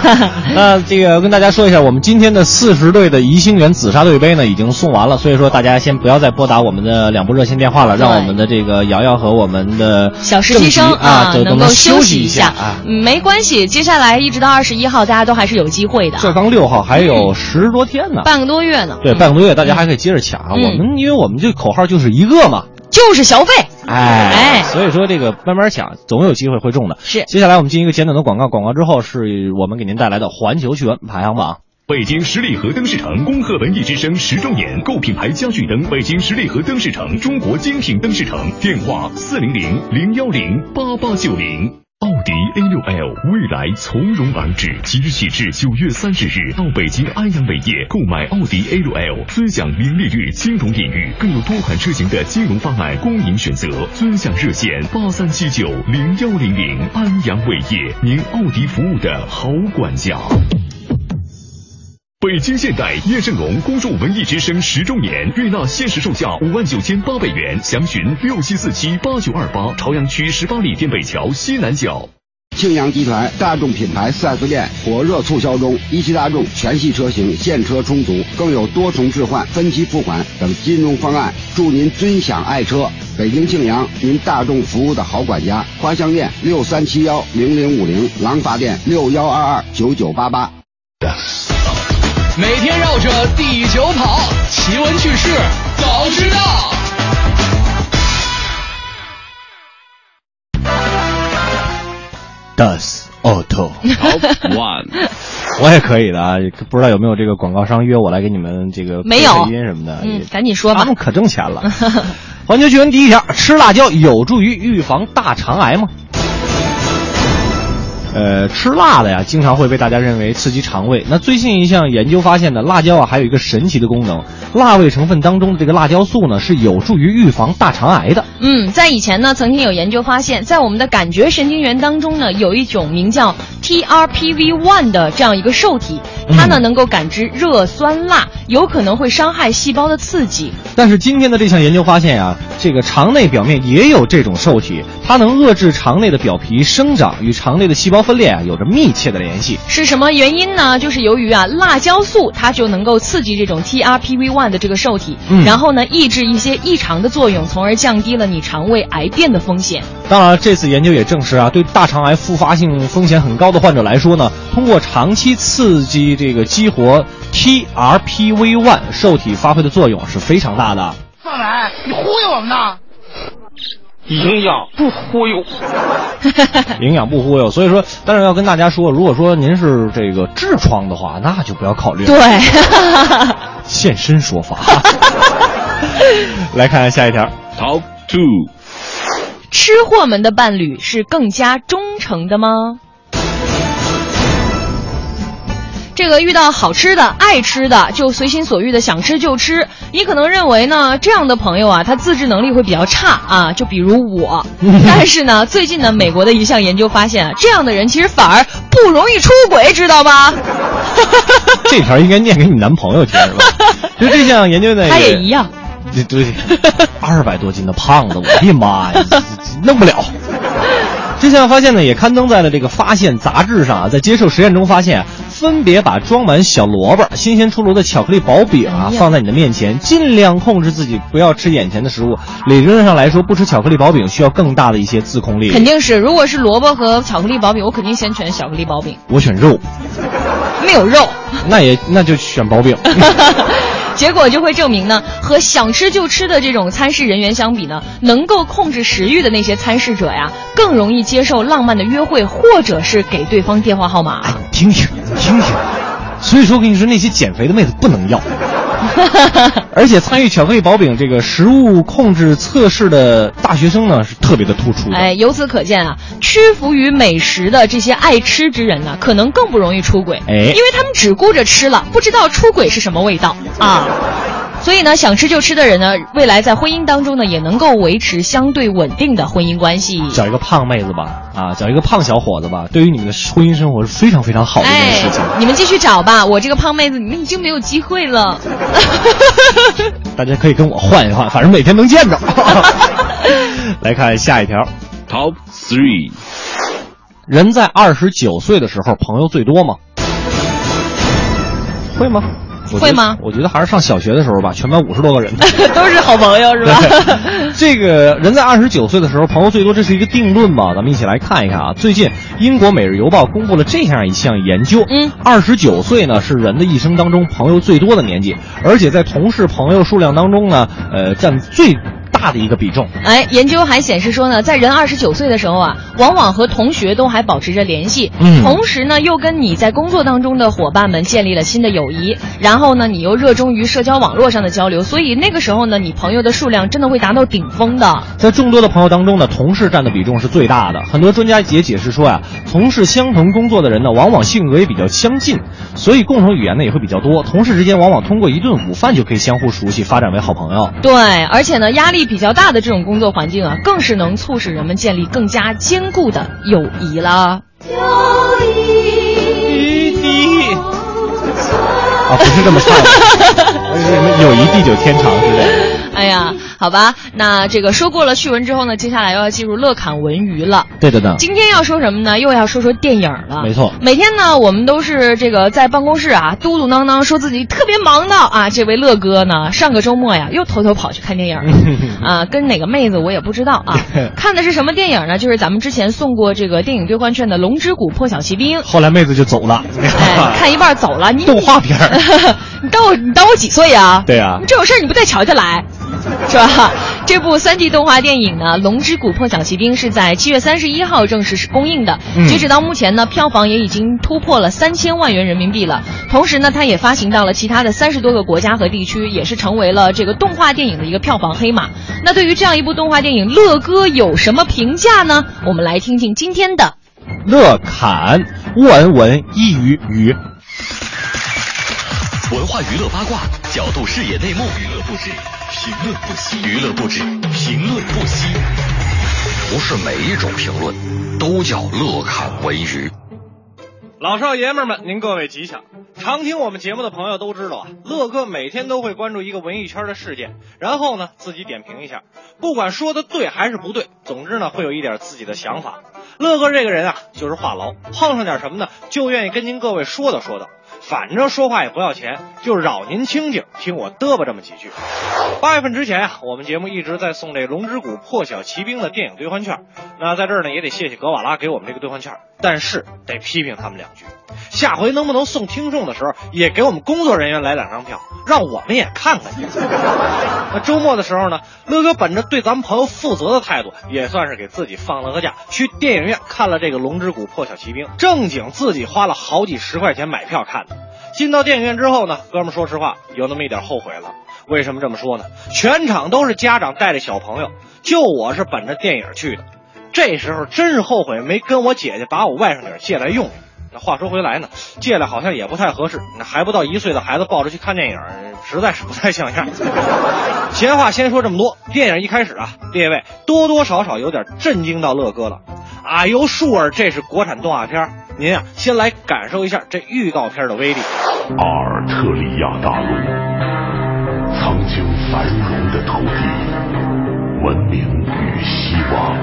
那这个跟大家说一下，我们今天的四十队的宜兴园紫砂队杯呢已经送完了，所以说大家先不要再拨打我们的两部热线电话了，让我们的这个瑶瑶和我们的小实习生啊，都能够都休息一下啊。嗯没关系，接下来一直到二十一号，大家都还是有机会的。这刚六号还有十多天呢，半个多月呢。对，半个多月大家还可以接着抢我们因为我们这口号就是一个嘛，就是消费。哎哎所以说这个慢慢想，总有机会会中的。是接下来我们进一个简短的广告，广告之后是我们给您带来的环球趣闻排行榜。北京十里河灯饰城恭贺文艺之声十周年，购品牌家具灯，北京十里河灯饰城，中国精品灯饰城，电话四零零零幺零八八九零。奥迪 A6L 未来从容而至，即日起至九月三十日到北京安阳伟业购买奥迪 A6L，尊享零利率金融领域，更有多款车型的金融方案供您选择。尊享热线八三七九零幺零零，安阳伟业，您奥迪服务的好管家。北京现代叶盛龙恭祝文艺之声十周年，悦纳限时售价五万九千八百元，详询六七四七八九二八，朝阳区十八里店北桥西南角。庆阳集团大众品牌 4S 店火热促销中，一汽大众全系车型现车充足，更有多重置换、分期付款等金融方案，祝您尊享爱车。北京庆阳，您大众服务的好管家。花乡店六三七幺零零五零，廊坊店六幺二二九九八八。每天绕着地球跑，奇闻趣事早知道。Das Auto One，我也可以的啊，不知道有没有这个广告商约我来给你们这个没有配配音什么的，嗯，赶紧说吧他。们可挣钱了。环球趣闻第一条：吃辣椒有助于预防大肠癌吗？呃，吃辣的呀，经常会被大家认为刺激肠胃。那最近一项研究发现呢，辣椒啊还有一个神奇的功能，辣味成分当中的这个辣椒素呢是有助于预防大肠癌的。嗯，在以前呢，曾经有研究发现，在我们的感觉神经元当中呢，有一种名叫 TRPV1 的这样一个受体，它呢能够感知热、酸、辣，有可能会伤害细胞的刺激。但是今天的这项研究发现啊，这个肠内表面也有这种受体，它能遏制肠内的表皮生长，与肠内的细胞分裂啊有着密切的联系。是什么原因呢？就是由于啊，辣椒素它就能够刺激这种 TRPV1 的这个受体，嗯然后呢抑制一些异常的作用，从而降低了你肠胃癌变的风险。当然，这次研究也证实啊，对大肠癌复发性风险很高的患者来说呢，通过长期刺激这个激活 TRPV1 受体发挥的作用是非常大的。上来，你忽悠我们呢？营养不忽悠。营养不忽悠，所以说，但是要跟大家说，如果说您是这个痔疮的话，那就不要考虑了。对，现身说法。来看看下一条。Top Two，吃货们的伴侣是更加忠诚的吗？这个遇到好吃的、爱吃的，就随心所欲的想吃就吃。你可能认为呢，这样的朋友啊，他自制能力会比较差啊，就比如我。但是呢，最近呢，美国的一项研究发现啊，这样的人其实反而不容易出轨，知道吗？这条应该念给你男朋友听是吧？就这项研究呢，他也一样。对对，二百多斤的胖子，我的妈呀，弄不了。这项发现呢，也刊登在了这个《发现》杂志上啊。在接受实验中发现啊，分别把装满小萝卜、新鲜出炉的巧克力薄饼啊放在你的面前，尽量控制自己不要吃眼前的食物。理论上来说，不吃巧克力薄饼需要更大的一些自控力。肯定是，如果是萝卜和巧克力薄饼，我肯定先选巧克力薄饼，我选肉，没有肉。那也那就选薄饼。结果就会证明呢，和想吃就吃的这种餐食人员相比呢，能够控制食欲的那些参试者呀，更容易接受浪漫的约会，或者是给对方电话号码。听听听听，所以说我跟你说，那些减肥的妹子不能要。而且参与巧克力薄饼这个食物控制测试的大学生呢，是特别的突出的。哎，由此可见啊，屈服于美食的这些爱吃之人呢，可能更不容易出轨，哎因为他们只顾着吃了，不知道出轨是什么味道啊。所以呢，想吃就吃的人呢，未来在婚姻当中呢，也能够维持相对稳定的婚姻关系。找一个胖妹子吧，啊，找一个胖小伙子吧，对于你们的婚姻生活是非常非常好的一件事情。你们继续找吧，我这个胖妹子，你们已经没有机会了。大家可以跟我换一换，反正每天能见着。来看下一条，Top Three，人在二十九岁的时候朋友最多吗？会吗？会吗我觉得还是上小学的时候吧，全班五十多个人。都是好朋友是吧？这个人在二十九岁的时候朋友最多，这是一个定论吗？咱们一起来看一看啊。最近英国《每日邮报》公布了这样一项研究，嗯，二十九岁呢是人的一生当中朋友最多的年纪，而且在同事朋友数量当中呢，呃，占最大的一个比重。哎，研究还显示说呢，在人二十九岁的时候啊，往往和同学都还保持着联系，嗯同时呢，又跟你在工作当中的伙伴们建立了新的友谊，然后呢，你又热衷于社交网络上的交流，所以那个时候呢，你朋友的数量真的会达到顶峰的。在众多的朋友当中呢，同事占的比重是最大的。很多专家也解释说呀、从事相同工作的人呢，往往性格也比较相近，所以共同语言呢也会比较多。同事之间往往通过一顿午饭就可以相互熟悉，发展为好朋友。对，而且呢，压力比较大的这种工作环境啊，更是能促使人们建立更加坚固的友谊啦。友谊啊，不是这么唱的，什 么友谊地久天长之类的。哎呀，好吧，那这个说过了趣闻之后呢，接下来又要进入乐侃文娱了。对的呢，今天要说什么呢？又要说说电影了。没错每天呢，我们都是这个在办公室啊，嘟嘟囔囔说自己特别忙的啊。这位乐哥呢，上个周末呀，又偷偷跑去看电影了 啊，跟哪个妹子我也不知道啊。看的是什么电影呢？就是咱们之前送过这个电影兑换券的《龙之谷破晓奇兵》。后来妹子就走了，哎，看一半走了，你动画片你当我你当我几岁啊？对啊你这种事儿你不带瞧瞧来，是吧？这部 3D 动画电影呢，《龙之谷破晓奇兵》是在七月三十一号正式是公映的。嗯截止到目前呢，票房也已经突破了三千万元人民币了。同时呢，它也发行到了其他的三十多个国家和地区，也是成为了这个动画电影的一个票房黑马。那对于这样一部动画电影，乐哥有什么评价呢？我们来听听今天的。乐侃文文一语语。文化娱乐八卦，角度视野内幕，娱乐不止，评论不息，娱乐不止，评论不息。不是每一种评论都叫乐侃文娱。老少爷们儿们，您各位吉祥！常听我们节目的朋友都知道啊，乐哥每天都会关注一个文艺圈的事件，然后呢自己点评一下，不管说的对还是不对，总之呢会有一点自己的想法。乐哥这个人啊，就是话痨，碰上点什么呢，就愿意跟您各位说道说道，反正说话也不要钱，就扰您清静，听我嘚吧这么几句。八月份之前啊，我们节目一直在送这《龙之谷破晓奇兵》的电影兑换券，那在这儿呢也得谢谢格瓦拉给我们这个兑换券，但是得批评他们两句。下回能不能送听众的时候，也给我们工作人员来两张票，让我们也看看去。那周末的时候呢，乐哥本着对咱们朋友负责的态度，也算是给自己放了个假，去电影院看了这个《龙之谷破晓奇兵》，正经自己花了好几十块钱买票看的。进到电影院之后呢，哥们说实话有那么一点后悔了。为什么这么说呢？全场都是家长带着小朋友，就我是本着电影去的。这时候真是后悔没跟我姐姐把我外甥女借来用用。那话说回来呢，借来好像也不太合适。那还不到一岁的孩子抱着去看电影，实在是不太像样。闲话先说这么多，电影一开始啊，列位多多少少有点震惊到乐哥了。啊呦，舒儿，这是国产动画片，您啊先来感受一下这预告片的威力。阿尔特利亚大陆曾经繁荣的土地，文明与希望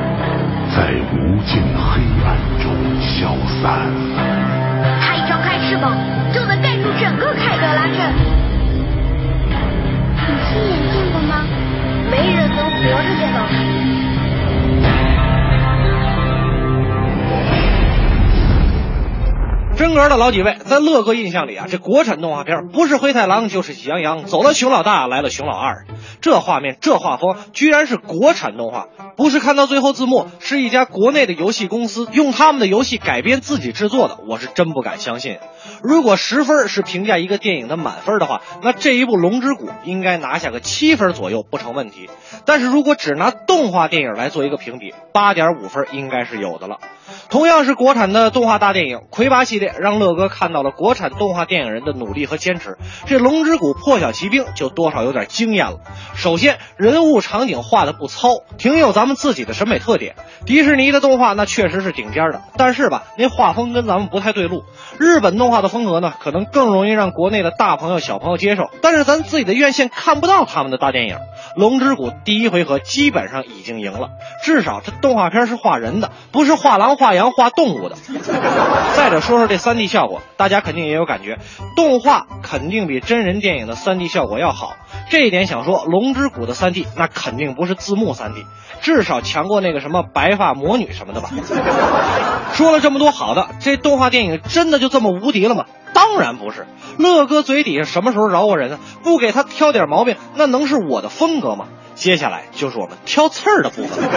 在无尽黑暗中消散。它一张开翅膀，就能盖住整个凯德拉镇。你亲眼见过吗？没人能活着见到。真格的老几位，在乐哥印象里啊，这国产动画片不是灰太狼就是喜羊羊，走了熊老大，来了熊老二。这画面，这画风，居然是国产动画，不是看到最后字幕是一家国内的游戏公司用他们的游戏改编自己制作的，我是真不敢相信。如果十分是评价一个电影的满分的话，那这一部《龙之谷》应该拿下个七分左右不成问题。但是如果只拿动画电影来做一个评比，八点五分应该是有的了。同样是国产的动画大电影，魁拔系列让乐哥看到了国产动画电影人的努力和坚持。这《龙之谷》破晓奇兵就多少有点惊艳了。首先，人物场景画的不糙，挺有咱们自己的审美特点。迪士尼的动画那确实是顶尖的，但是吧，那画风跟咱们不太对路。日本动画的风格呢，可能更容易让国内的大朋友小朋友接受，但是咱自己的院线看不到他们的大电影。《龙之谷》第一回合基本上已经赢了，至少这动画片是画人的，不是画狼、画羊、画动物的。再者说说这 3D 效果，大家肯定也有感觉，动画肯定比真人电影的 3D 效果要好。这一点想说，《龙之谷》的 3D 那肯定不是字幕 3D，至少强过那个什么白发魔女什么的吧。说了这么多好的，这动画电影真的就这么无敌了吗？当然不是。乐哥嘴底下什么时候饶过人呢？不给他挑点毛病，那能是我的风格吗？接下来就是我们挑刺儿的部分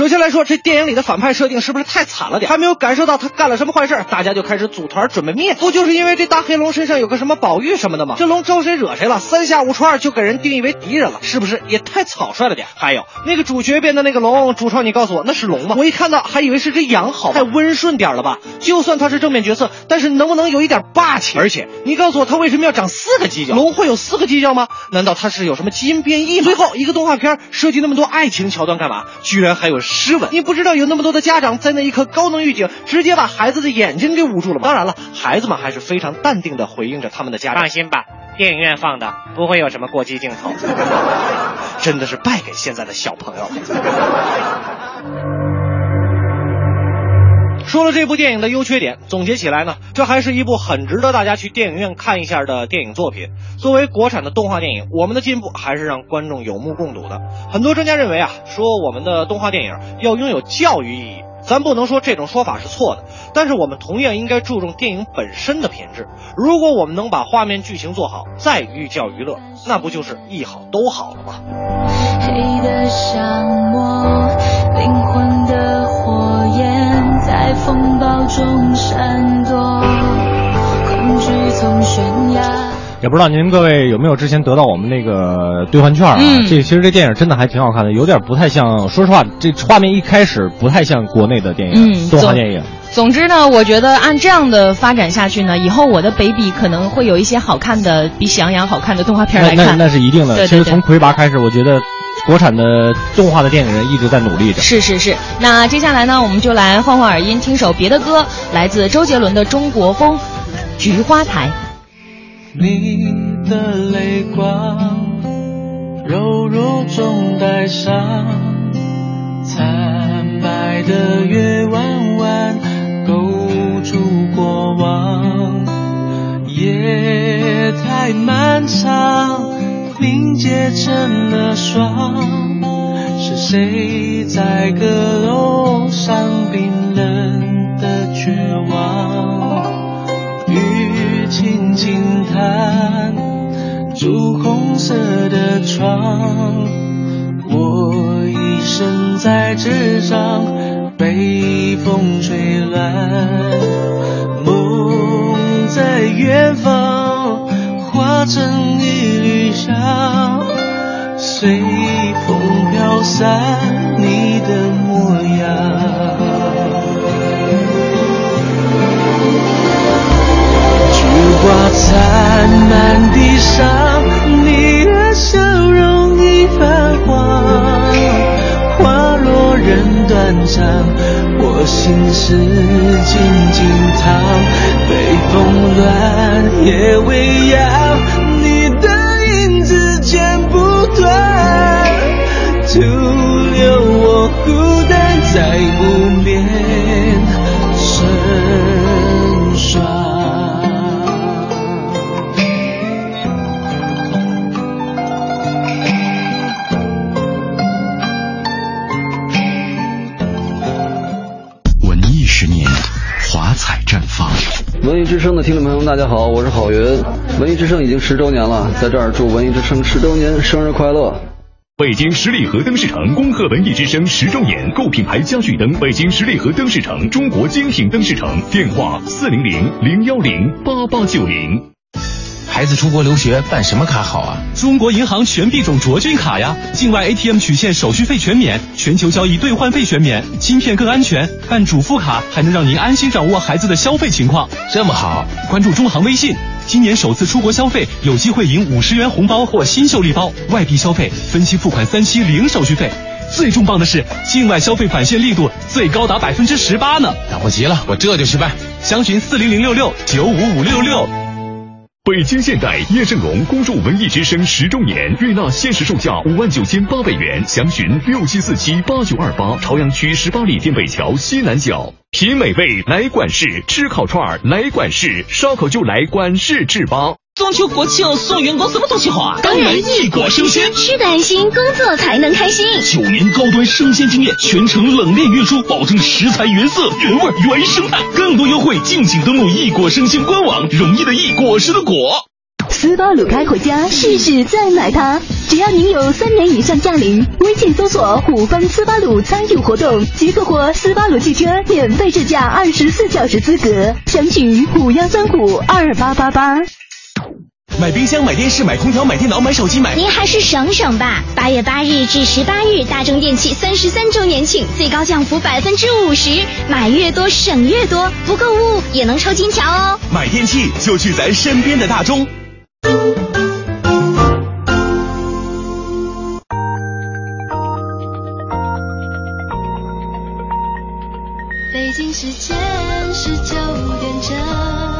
首先来说，这电影里的反派设定是不是太惨了点？还没有感受到他干了什么坏事，大家就开始组团准备灭。不就是因为这大黑龙身上有个什么宝玉什么的吗？这龙招谁惹谁了？三下五除二就给人定义为敌人了，是不是也太草率了点？还有那个主角变的那个龙，主创你告诉我那是龙吗？我一看到还以为是只羊，好太温顺点了吧？就算他是正面角色，但是能不能有一点霸气？而且你告诉我他为什么要长四个犄角？龙会有四个犄角吗？难道他是有什么基因变异吗？最后一个动画片设计那么多爱情桥段干嘛？居然还有湿吻？你不知道有那么多的家长在那一刻高能预警，直接把孩子的眼睛给捂住了吗？当然了，孩子们还是非常淡定的回应着他们的家长。放心吧，电影院放的不会有什么过激镜头。真的是败给现在的小朋友了。说了这部电影的优缺点，总结起来呢，这还是一部很值得大家去电影院看一下的电影作品。作为国产的动画电影，我们的进步还是让观众有目共睹的。很多专家认为啊，说我们的动画电影要拥有教育意义，咱不能说这种说法是错的，但是我们同样应该注重电影本身的品质。如果我们能把画面剧情做好，再寓教于乐，那不就是一好都好了吗？黑的像我，灵魂的在风暴中闪躲，恐惧从悬崖。也不知道您各位有没有之前得到我们那个兑换券啊？嗯这其实这电影真的还挺好看的，有点不太像，说实话，这画面一开始不太像国内的电影，嗯动画电影。总之呢，我觉得按这样的发展下去呢，以后我的 baby 可能会有一些好看的，比《喜羊羊》好看的动画片那那来看。那是一定的。对对对其实从魁拔开始，我觉得国产的动画的电影人一直在努力着。是是是，那接下来呢，我们就来换换耳音，听首别的歌，来自周杰伦的《中国风》，《菊花台》。你的泪光，柔弱中带伤，惨白的月弯弯勾住过往，夜太漫长，凝结成了霜，是谁在阁楼上冰冷的绝望？雨轻轻弹，朱红色的窗，我一生在纸上被风吹乱，梦在远方化成一缕香，随风飘散你的模样。菊花残满地上，你的笑容已泛黄，花落人断肠，我心事静静藏，被文艺声的听众朋友们，大家好，我是郝云。文艺之声已经十周年了，在这儿祝文艺之声十周年生日快乐！北京十里河灯饰城恭贺文艺之声十周年，购品牌家具灯，北京十里河灯饰城，中国精品灯饰城，电话四零零零幺零八八九零。孩子出国留学办什么卡好啊？中国银行全币种卓君卡呀，境外 ATM 取现手续费全免，全球交易兑换费全免，芯片更安全，办主副卡还能让您安心掌握孩子的消费情况。这么好，关注中行微信。今年首次出国消费有机会赢五十元红包或新秀丽包，外币消费分期付款三期零手续费。最重磅的是，境外消费返现力度最高达百分之十八呢！等不及了，我这就去办。详询四零零六六九五五六六。北京现代叶盛龙恭祝文艺之声十周年，悦纳限时售价五万九千八百元，详询六七四七八九二八。朝阳区十八里店北桥西南角，品美味来管事，吃烤串来管事，烧烤就来管事制吧。中秋国庆送员工什么东西好啊？当然一果生鲜，吃得安心，工作才能开心。九年高端生鲜经验，全程冷链运输，保证食材原色原味原生态。更多优惠，敬请登录一果生鲜官网。容易的易，果实的果。斯巴鲁开回家，试试再买它。只要您有三年以上驾龄，微信搜索“虎方斯巴鲁”参与活动，即可获斯巴鲁汽车免费试驾二十四小时资格。详询五幺三五二八八八。买冰箱、买电视、买空调、买电脑、买手机、买……您还是省省吧。八月八日至十八日，大中电器三十三周年庆，最高降幅百分之五十，买越多省越多，不购物也能抽金条哦。买电器就去咱身边的大中。北京时间十九点整。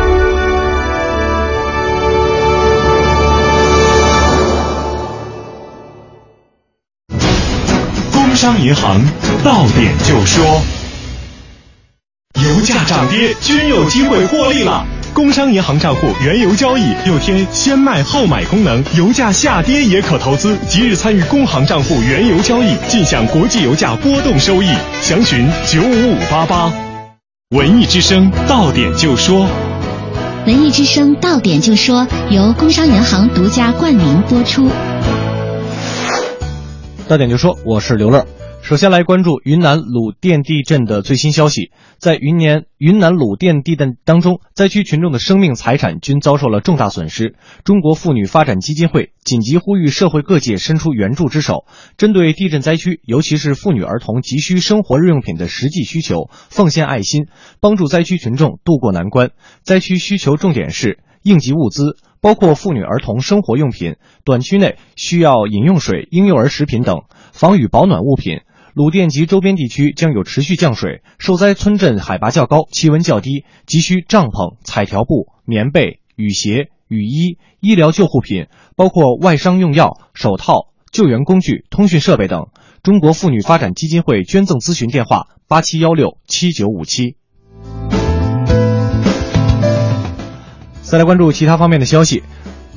商银行到点就说，油价涨跌均有机会获利了。工商银行账户原油交易又添先卖后买功能，油价下跌也可投资。即日参与工行账户原油交易，尽享国际油价波动收益。详询九五五八八。文艺之声到点就说，文艺之声到点就说由工商银行独家冠名播出。到点就说，我是刘乐。首先来关注云南鲁甸地震的最新消息。在云年云南鲁甸地震当中，灾区群众的生命财产均遭受了重大损失。中国妇女发展基金会紧急呼吁社会各界伸出援助之手，针对地震灾区，尤其是妇女儿童急需生活日用品的实际需求，奉献爱心，帮助灾区群众渡过难关。灾区需求重点是应急物资。包括妇女儿童生活用品、短期内需要饮用水、婴幼儿食品等防雨保暖物品。鲁甸及周边地区将有持续降水，受灾村镇海拔较高，气温较低，急需帐篷、彩条布、棉被、雨鞋、雨衣、医疗救护品，包括外伤用药、手套、救援工具、通讯设备等。中国妇女发展基金会捐赠咨询电话：八七幺六七九五七。再来关注其他方面的消息。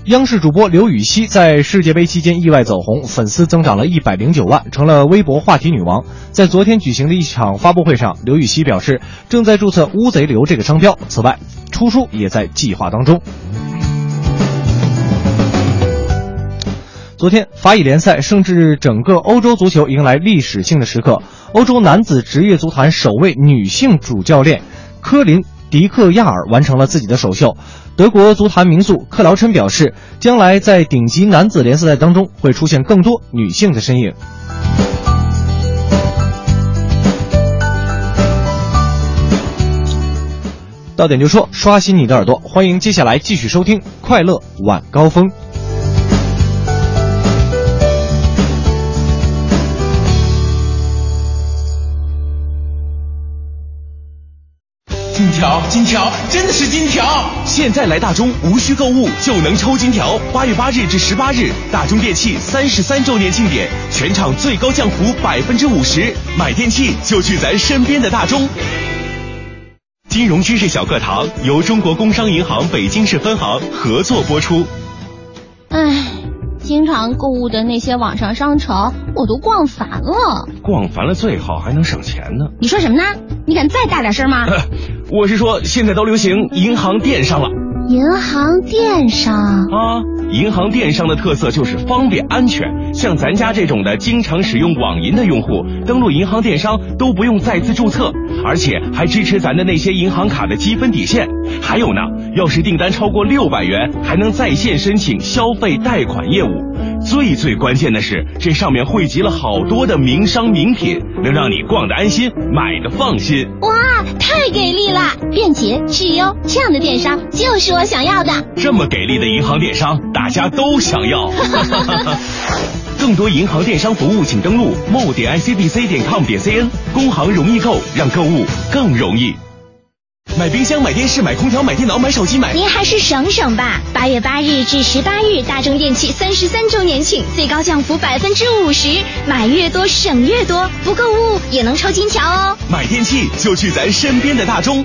央视主播刘禹锡在世界杯期间意外走红，粉丝增长了一百零九万，成了微博话题女王。在昨天举行的一场发布会上，刘禹锡表示正在注册“乌贼刘”这个商标，此外，出书也在计划当中。昨天，法乙联赛甚至整个欧洲足球迎来历史性的时刻，欧洲男子职业足坛首位女性主教练科林·迪克亚尔完成了自己的首秀。德国足坛名宿克劳琛表示，将来在顶级男子联赛当中会出现更多女性的身影。到点就说，刷新你的耳朵，欢迎接下来继续收听《快乐晚高峰》。条，金条，真的是金条！现在来大中无需购物就能抽金条。八月八日至十八日，大中电器三十三周年庆典，全场最高降幅百分之五十，买电器就去咱身边的大中。金融知识小课堂由中国工商银行北京市分行合作播出。唉，经常购物的那些网上商城，我都逛烦了。逛烦了最好还能省钱呢。你说什么呢？你敢再大点声吗？我是说，现在都流行银行电商了。银行电商啊，银行电商的特色就是方便安全。像咱家这种的经常使用网银的用户，登录银行电商都不用再次注册，而且还支持咱的那些银行卡的积分抵现。还有呢，要是订单超过六百元，还能在线申请消费贷款业务。最最关键的是，这上面汇集了好多的名商名品，能让你逛得安心，买的放心。哇，太给力了！便捷、质优，这样的电商就是我想要的。这么给力的银行电商，大家都想要。更多银行电商服务，请登录 mo 点 icbc 点 com 点 cn。工行容易购，让购物更容易。买冰箱、买电视、买空调、买电脑、买手机、买……您还是省省吧。八月八日至十八日，大中电器三十三周年庆，最高降幅百分之五十，买越多省越多，不购物也能抽金条哦。买电器就去咱身边的大中。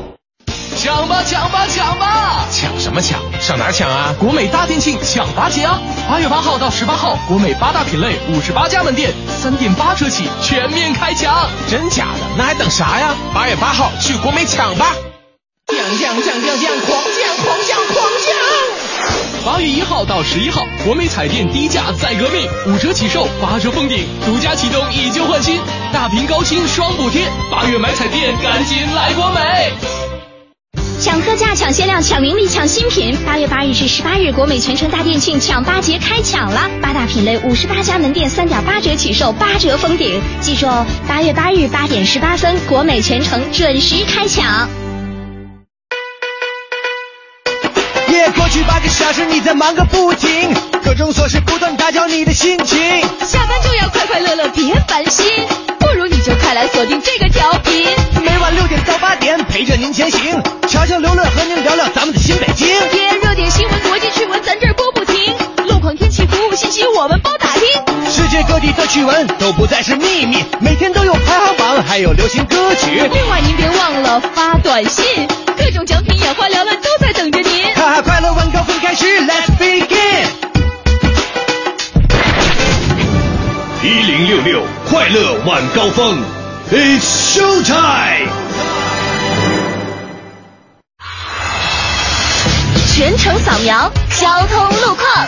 抢吧抢吧抢吧！抢什么抢？上哪儿抢啊？国美大店庆抢八节啊！八月八号到十八号，国美八大品类五十八家门店，三点八折起，全面开抢！真假的？那还等啥呀？八月八号去国美抢吧！降降降降降，狂降狂降狂降！八月一号到十一号，国美彩电低价再革命，五折起售，八折封顶，独家启动以旧换新，大屏高清双补贴。八月买彩电，赶紧来国美！抢特价、抢限量、抢名利、抢新品！八月八日至十八日，国美全城大店庆抢八节开抢了，八大品类五十八家门店，三点八折起售，八折封顶。记住哦，八月八日八点十八分，国美全城准时开抢。耶，过去八个小时你在忙个不停，各种琐事不断打搅你的心情。下班就要快快乐乐，别烦心，不如你就快来锁定这个调频。每晚六点到八点，陪着您前行，悄悄刘乐和您聊聊咱们的新北京。天，热点新闻、国际趣闻，咱这儿播不停。路况、天气、服务信息，我们包打听。世界各地的趣闻都不再是秘密，每天都有排行榜，还有流行歌曲。另外您别忘了发短信，各种奖品眼花缭乱都在等着您。哈哈，快乐晚高峰开始，Let's begin。一零六六快乐晚高峰，It's show time。全程扫描交通路况。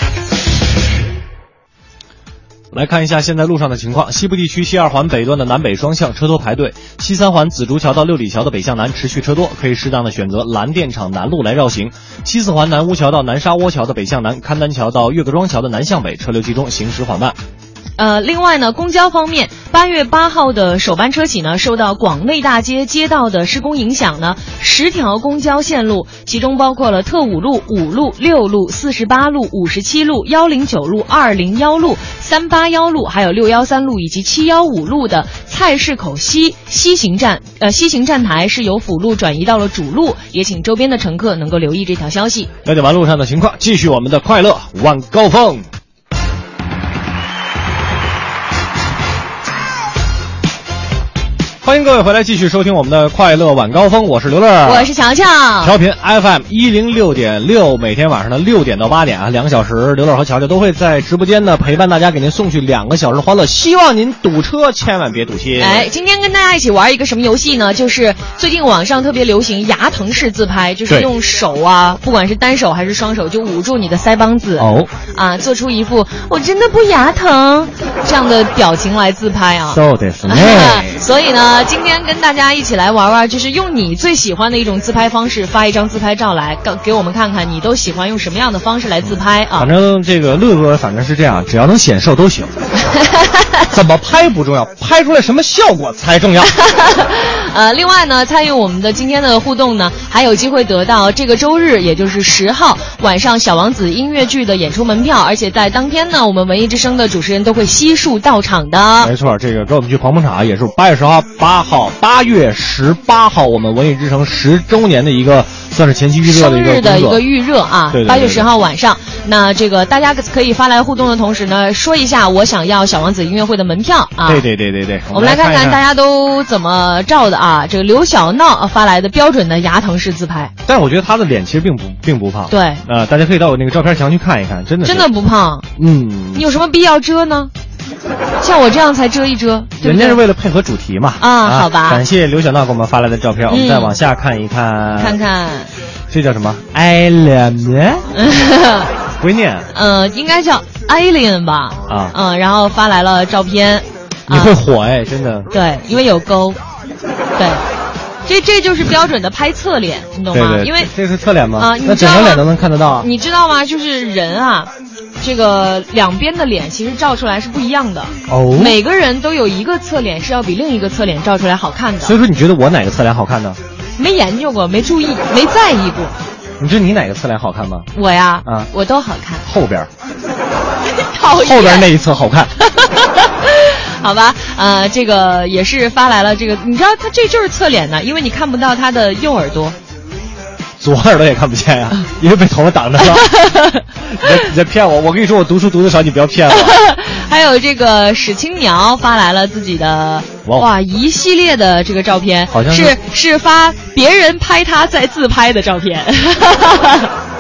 来看一下现在路上的情况。西部地区西二环北段的南北双向车多排队；西三环紫竹桥到六里桥的北向南持续车多，可以适当的选择蓝电厂南路来绕行。西四环南乌桥到南沙窝桥的北向南，勘丹桥到岳各庄桥的南向北车流集中，行驶缓慢。呃，另外呢，公交方面，八月八号的首班车起呢，受到广内大街街道的施工影响呢，十条公交线路，其中包括了特五路、五路、六路、四十八路、五十七路、幺零九路、二零幺路、三八幺路，还有六幺三路以及七幺五路的菜市口西西行站，呃，西行站台是由辅路转移到了主路，也请周边的乘客能够留意这条消息。了解完路上的情况，继续我们的快乐晚高峰。欢迎各位回来继续收听我们的快乐晚高峰，我是刘乐，我是乔乔，调频 FM 一零六点六，每天晚上的六点到八点啊，两个小时，刘乐和乔乔都会在直播间呢陪伴大家，给您送去两个小时的欢乐。希望您堵车千万别堵心。哎，今天跟大家一起玩一个什么游戏呢？就是最近网上特别流行牙疼式自拍，就是用手啊，不管是单手还是双手，就捂住你的腮帮子哦，啊，做出一副我真的不牙疼这样的表情来自拍啊。So this 所以呢。今天跟大家一起来玩玩，就是用你最喜欢的一种自拍方式发一张自拍照来，给给我们看看你都喜欢用什么样的方式来自拍啊？反正这个乐哥反正是这样，只要能显瘦都行。怎么拍不重要，拍出来什么效果才重要。呃，另外呢，参与我们的今天的互动呢，还有机会得到这个周日，也就是十号晚上《小王子》音乐剧的演出门票，而且在当天呢，我们文艺之声的主持人都会悉数到场的。没错，这个跟我们去捧捧场也是八月十号、八号、八月十八号，我们文艺之声十周年的一个算是前期预热的一个生日的一个预热啊八月十号晚上，那这个大家可以发来互动的同时呢，说一下我想要小王子音乐会的门票啊。对对对对对，我们来看看看大家都怎么照的啊！这个刘小闹发来的标准的牙疼式自拍，但是我觉得他的脸其实并不并不胖。对呃，大家可以到我那个照片墙去看一看，真的真的不胖。嗯，你有什么必要遮呢？像我这样才遮一遮，对对人家是为了配合主题嘛。啊好吧。感谢刘小娜给我们发来的照片，我们嗯。再往下看一看，看看，这叫什么？Alien，不会念，呃，应该叫 Alien 吧？啊。嗯，然后发来了照片，你会火哎，真的。对，因为有沟，对，这这就是标准的拍侧脸，你懂吗？对对，因为这是侧脸吗？啊你那整个脸都能看得到啊。你知道吗？就是人啊，这个两边的脸其实照出来是不一样的。哦每个人都有一个侧脸是要比另一个侧脸照出来好看的。所以说，你觉得我哪个侧脸好看呢？没研究过，没注意，没在意过。你知道你哪个侧脸好看吗？我呀，啊我都好看。后边儿，讨厌后边那一侧好看。好吧，呃，这个也是发来了这个，你知道他这就是侧脸呢，因为你看不到他的右耳朵。左耳朵也看不见呀、因为被头发挡着了。你在你在骗我，我跟你说我读书读的少，你不要骗我。还有这个史青苗发来了自己的哇哇一系列的这个照片，好像是是是发别人拍他在自拍的照片。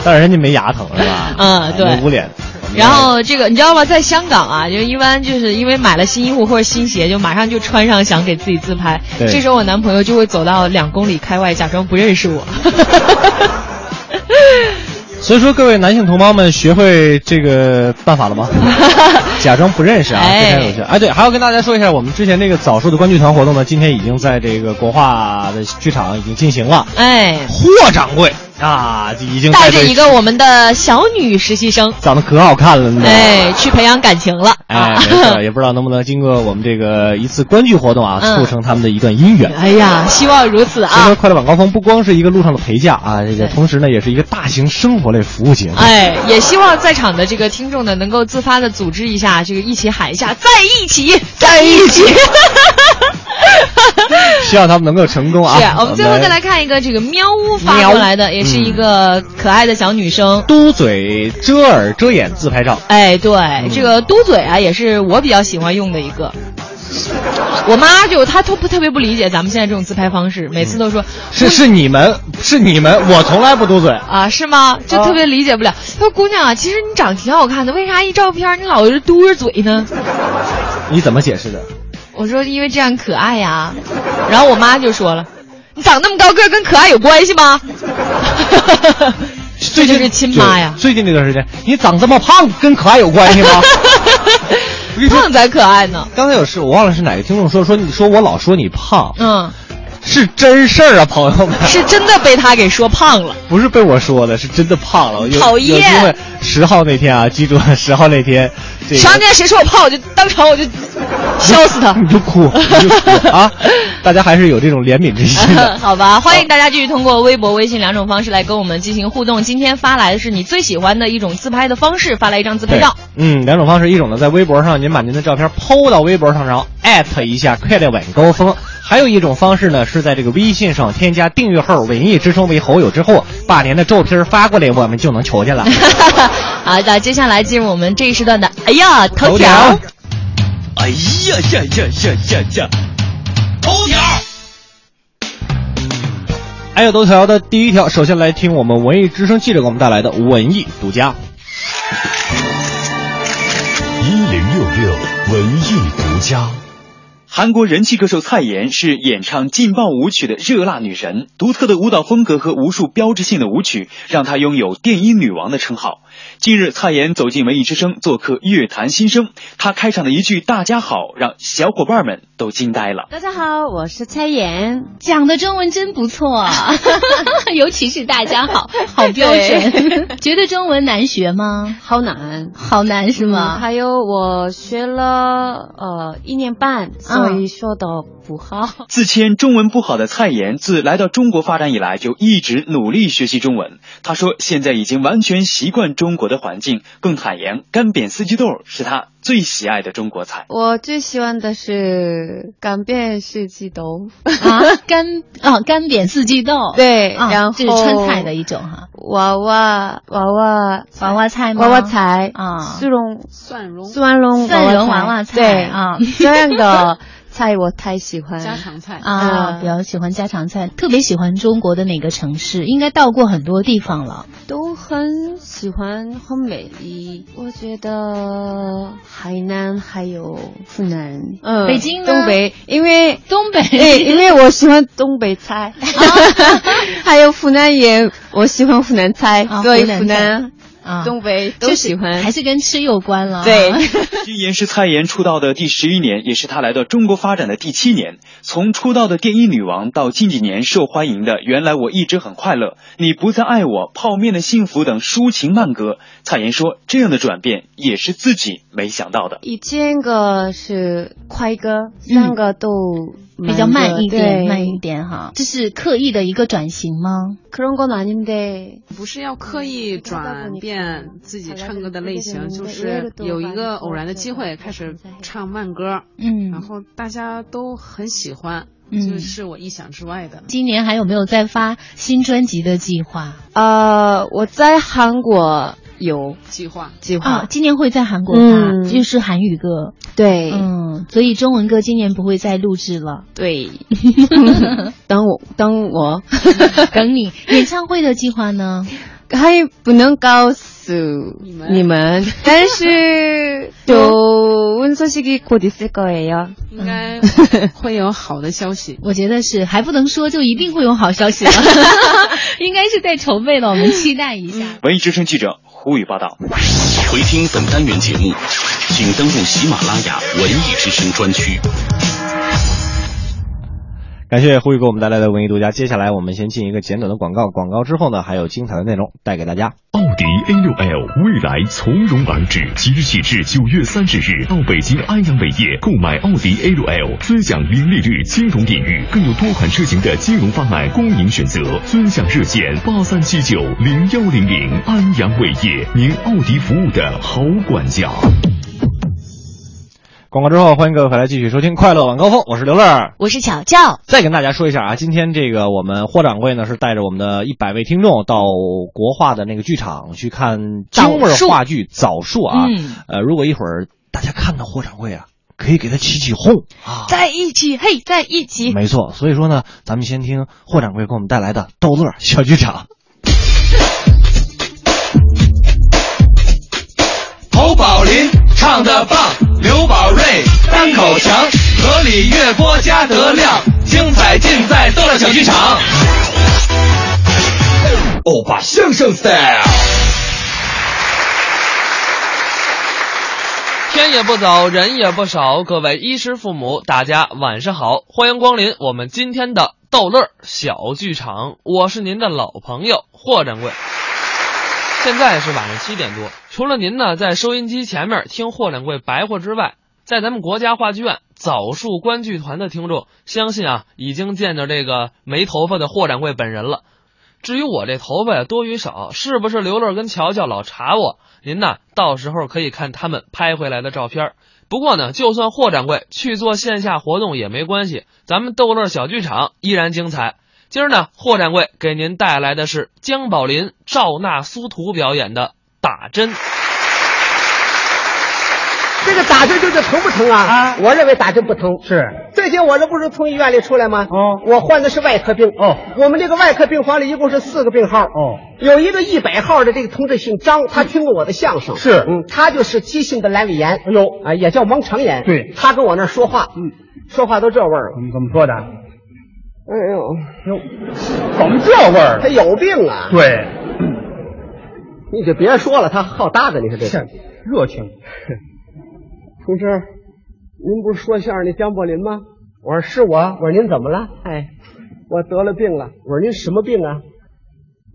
但是人家没牙疼是吧？嗯对捂脸。然后这个你知道吗？在香港啊，就一般就是因为买了新衣服或者新鞋，就马上就穿上想给自己自拍。对这时候我男朋友就会走到两公里开外，假装不认识我。所以说，各位男性同胞们，学会这个办法了吗？假装不认识啊，哎非常有趣。哎，对，还要跟大家说一下，我们之前这个早树的观剧团活动呢，今天已经在这个国画的剧场已经进行了。哎，霍掌柜啊，已经带着一个我们的小女实习生，长得可好看了呢。哎，去培养感情了。哎，啊没错，也不知道能不能经过我们这个一次观剧活动啊，嗯促成他们的一段姻缘。哎呀，希望如此啊！快乐晚高峰不光是一个路上的陪嫁啊，这个同时呢，也是一个大型生活类服务节目。哎，也希望在场的这个听众呢，能够自发的组织一下，这个一起喊一下，在一起，在一起。希望他们能够成功啊！是我们最后再来看一个这个喵呜发过来的，也是一个可爱的小女生。嘟嘴、遮耳、遮眼自拍照。哎，对，嗯这个嘟嘴啊，也是我比较喜欢用的一个。我妈就她特不特别不理解咱们现在这种自拍方式，每次都说是是你们，是你们，我从来不嘟嘴。啊，是吗？就特别理解不了。她说姑娘啊，其实你长得挺好看的，为啥一照片你老是嘟着嘴呢？你怎么解释的？我说因为这样可爱呀。然后我妈就说了，你长那么高个儿跟可爱有关系吗？最近是亲妈呀。最近这段时间，你长这么胖，跟可爱有关系吗？胖才可爱呢。刚才有事，我忘了是哪个听众说说你说我老说你胖，嗯，是真事儿啊，朋友们，是真的被他给说胖了。不是被我说的，是真的胖了。有讨厌有机会十号那天啊，记住十号那天，这个常见谁说我胖，我就当场我就削死他。你就哭，你就哭啊！大家还是有这种怜悯之心的。好吧，欢迎大家继续通过微博、微信两种方式来跟我们进行互动。今天发来的是你最喜欢的一种自拍的方式，发来一张自拍照。嗯，两种方式，一种呢在微博上您把您的照片抛到微博上，然后艾特一下快乐晚高峰；还有一种方式呢是在这个微信上添加订阅号“文艺之声”为好友之后，把您的照片发过来，我们就能瞧见了。好的，接下来进入我们这一时段的哎呀头条。哎呀呀呀呀呀呀！头条。还有头条的第一条，首先来听我们文艺之声记者给我们带来的文艺独家。一零六六文艺独家。韩国人气歌手蔡妍是演唱劲爆舞曲的热辣女神，独特的舞蹈风格和无数标志性的舞曲，让她拥有电音女王的称号。近日，蔡妍走进文艺之声做客《乐坛新生》，她开场的一句“大家好”让小伙伴们都惊呆了。大家好，我是蔡妍，讲的中文真不错啊，尤其是大家好，好标准。觉得中文难学吗？好难，好难是吗？嗯还有我学了呃一年半，所以说的不好。自谦中文不好的蔡妍，自来到中国发展以来，就一直努力学习中文。她说，现在已经完全习惯中国的环境，更坦言干煸四季豆是他最喜爱的中国菜。我最喜欢的是干煸四季豆。啊，干哦干煸四季豆，对，啊然后这是川菜的一种哈，娃娃娃娃娃娃菜吗？娃娃菜啊，蒜蓉。蒜蓉。蒜蓉蒜蓉娃娃菜。对啊。这样的菜我太喜欢。家常菜。啊，比较喜欢家常菜，特别喜欢中国的哪个城市？应该到过很多地方了。都很喜欢，很美丽。我觉得海南还有湖南，嗯。北京呢？东北，因为东北，对，因为我喜欢东北菜，还有湖南也我喜欢湖南菜，啊所以湖南湖南、啊东北都就喜欢，还是跟吃有关了。对。今年是蔡妍出道的第十一年，也是她来到中国发展的第七年。从出道的电音女王到近几年受欢迎的《原来我一直很快乐》《你不再爱我》《泡面的幸福》等抒情慢歌，蔡妍说这样的转变也是自己没想到的。以前个是快歌，三个都比较慢一点慢一点哈。这是刻意的一个转型吗？不是要刻意转变自己唱歌的类型就是有一个偶然的机会开始唱慢歌嗯。然后大家都很喜欢就是我意想之外的。今年还有没有再发新专辑的计划？呃我在韩国有计划，计划啊，今年会在韩国发，嗯就是韩语歌。对，嗯，所以中文歌今年不会再录制了。对，等我等我等你演唱会的计划呢？还不能告诉们你们，但是좋은소식이곧있을거예요。应该会有好的消息。我觉得是还不能说，就一定会有好消息了，应该是在筹备了，我们期待一下。文艺之声记者 胡宇报道。回听本单元节目，请登录喜马拉雅文艺之声专区。感谢胡宇给我们带来的文艺独家。接下来我们先进一个简短的广告，广告之后呢，还有精彩的内容带给大家。迪 A6L 未来从容而至，即日起至九月三十日到北京安阳伟业购买奥迪 A6L，尊享零利率金融领域，更有多款车型的金融方案供您选择。尊享热线八三七九零幺零零，安阳伟业，您奥迪服务的好管家。广告之后，欢迎各位回来继续收听《快乐晚高峰》，我是刘乐。我是巧巧。再跟大家说一下啊，今天这个我们霍掌柜呢是带着我们的一百位听众到国画的那个剧场去看京味儿话剧《枣树》啊。嗯呃，如果一会儿大家看到霍掌柜啊，可以给他起起哄啊。在一起，嘿，在一起。没错，所以说呢，咱们先听霍掌柜给我们带来的逗乐小剧场。侯宝林唱的棒，刘宝瑞单口强，河里月波加德亮，精彩尽在逗乐小剧场。欧巴相声 style。天也不早，人也不少，各位衣食父母，大家晚上好，欢迎光临我们今天的逗乐小剧场，我是您的老朋友霍掌柜。现在是晚上七点多，除了您呢在收音机前面听霍掌柜白话之外，在咱们国家话剧院枣树观剧团的听众，相信啊已经见着这个没头发的霍掌柜本人了。至于我这头发呀多与少，是不是刘乐跟乔乔老查我？您呢到时候可以看他们拍回来的照片。不过呢，就算霍掌柜去做线下活动也没关系，咱们逗乐小剧场依然精彩。今儿呢，霍掌柜给您带来的是姜宝林、赵娜、苏图表演的打针。这个打针究竟疼不疼啊？啊，我认为打针不疼。是，最近我这不是从医院里出来吗？哦，我患的是外科病。哦，我们这个外科病房里一共是四个病号。哦，有一个一百号的这个同志姓张，他听过我的相声。是，嗯，他就是急性的阑尾炎。哎呦，啊，也叫盲肠炎。对，他跟我那说话，嗯，说话都这味儿了。怎么说的？哎呦，哟，怎么这味儿？他有病啊。对。你就别说了，他好搭的，你看这是热情。同志，您不是说相声的姜柏林吗？我说是我。我说您怎么了？哎，我得了病了。我说您什么病啊？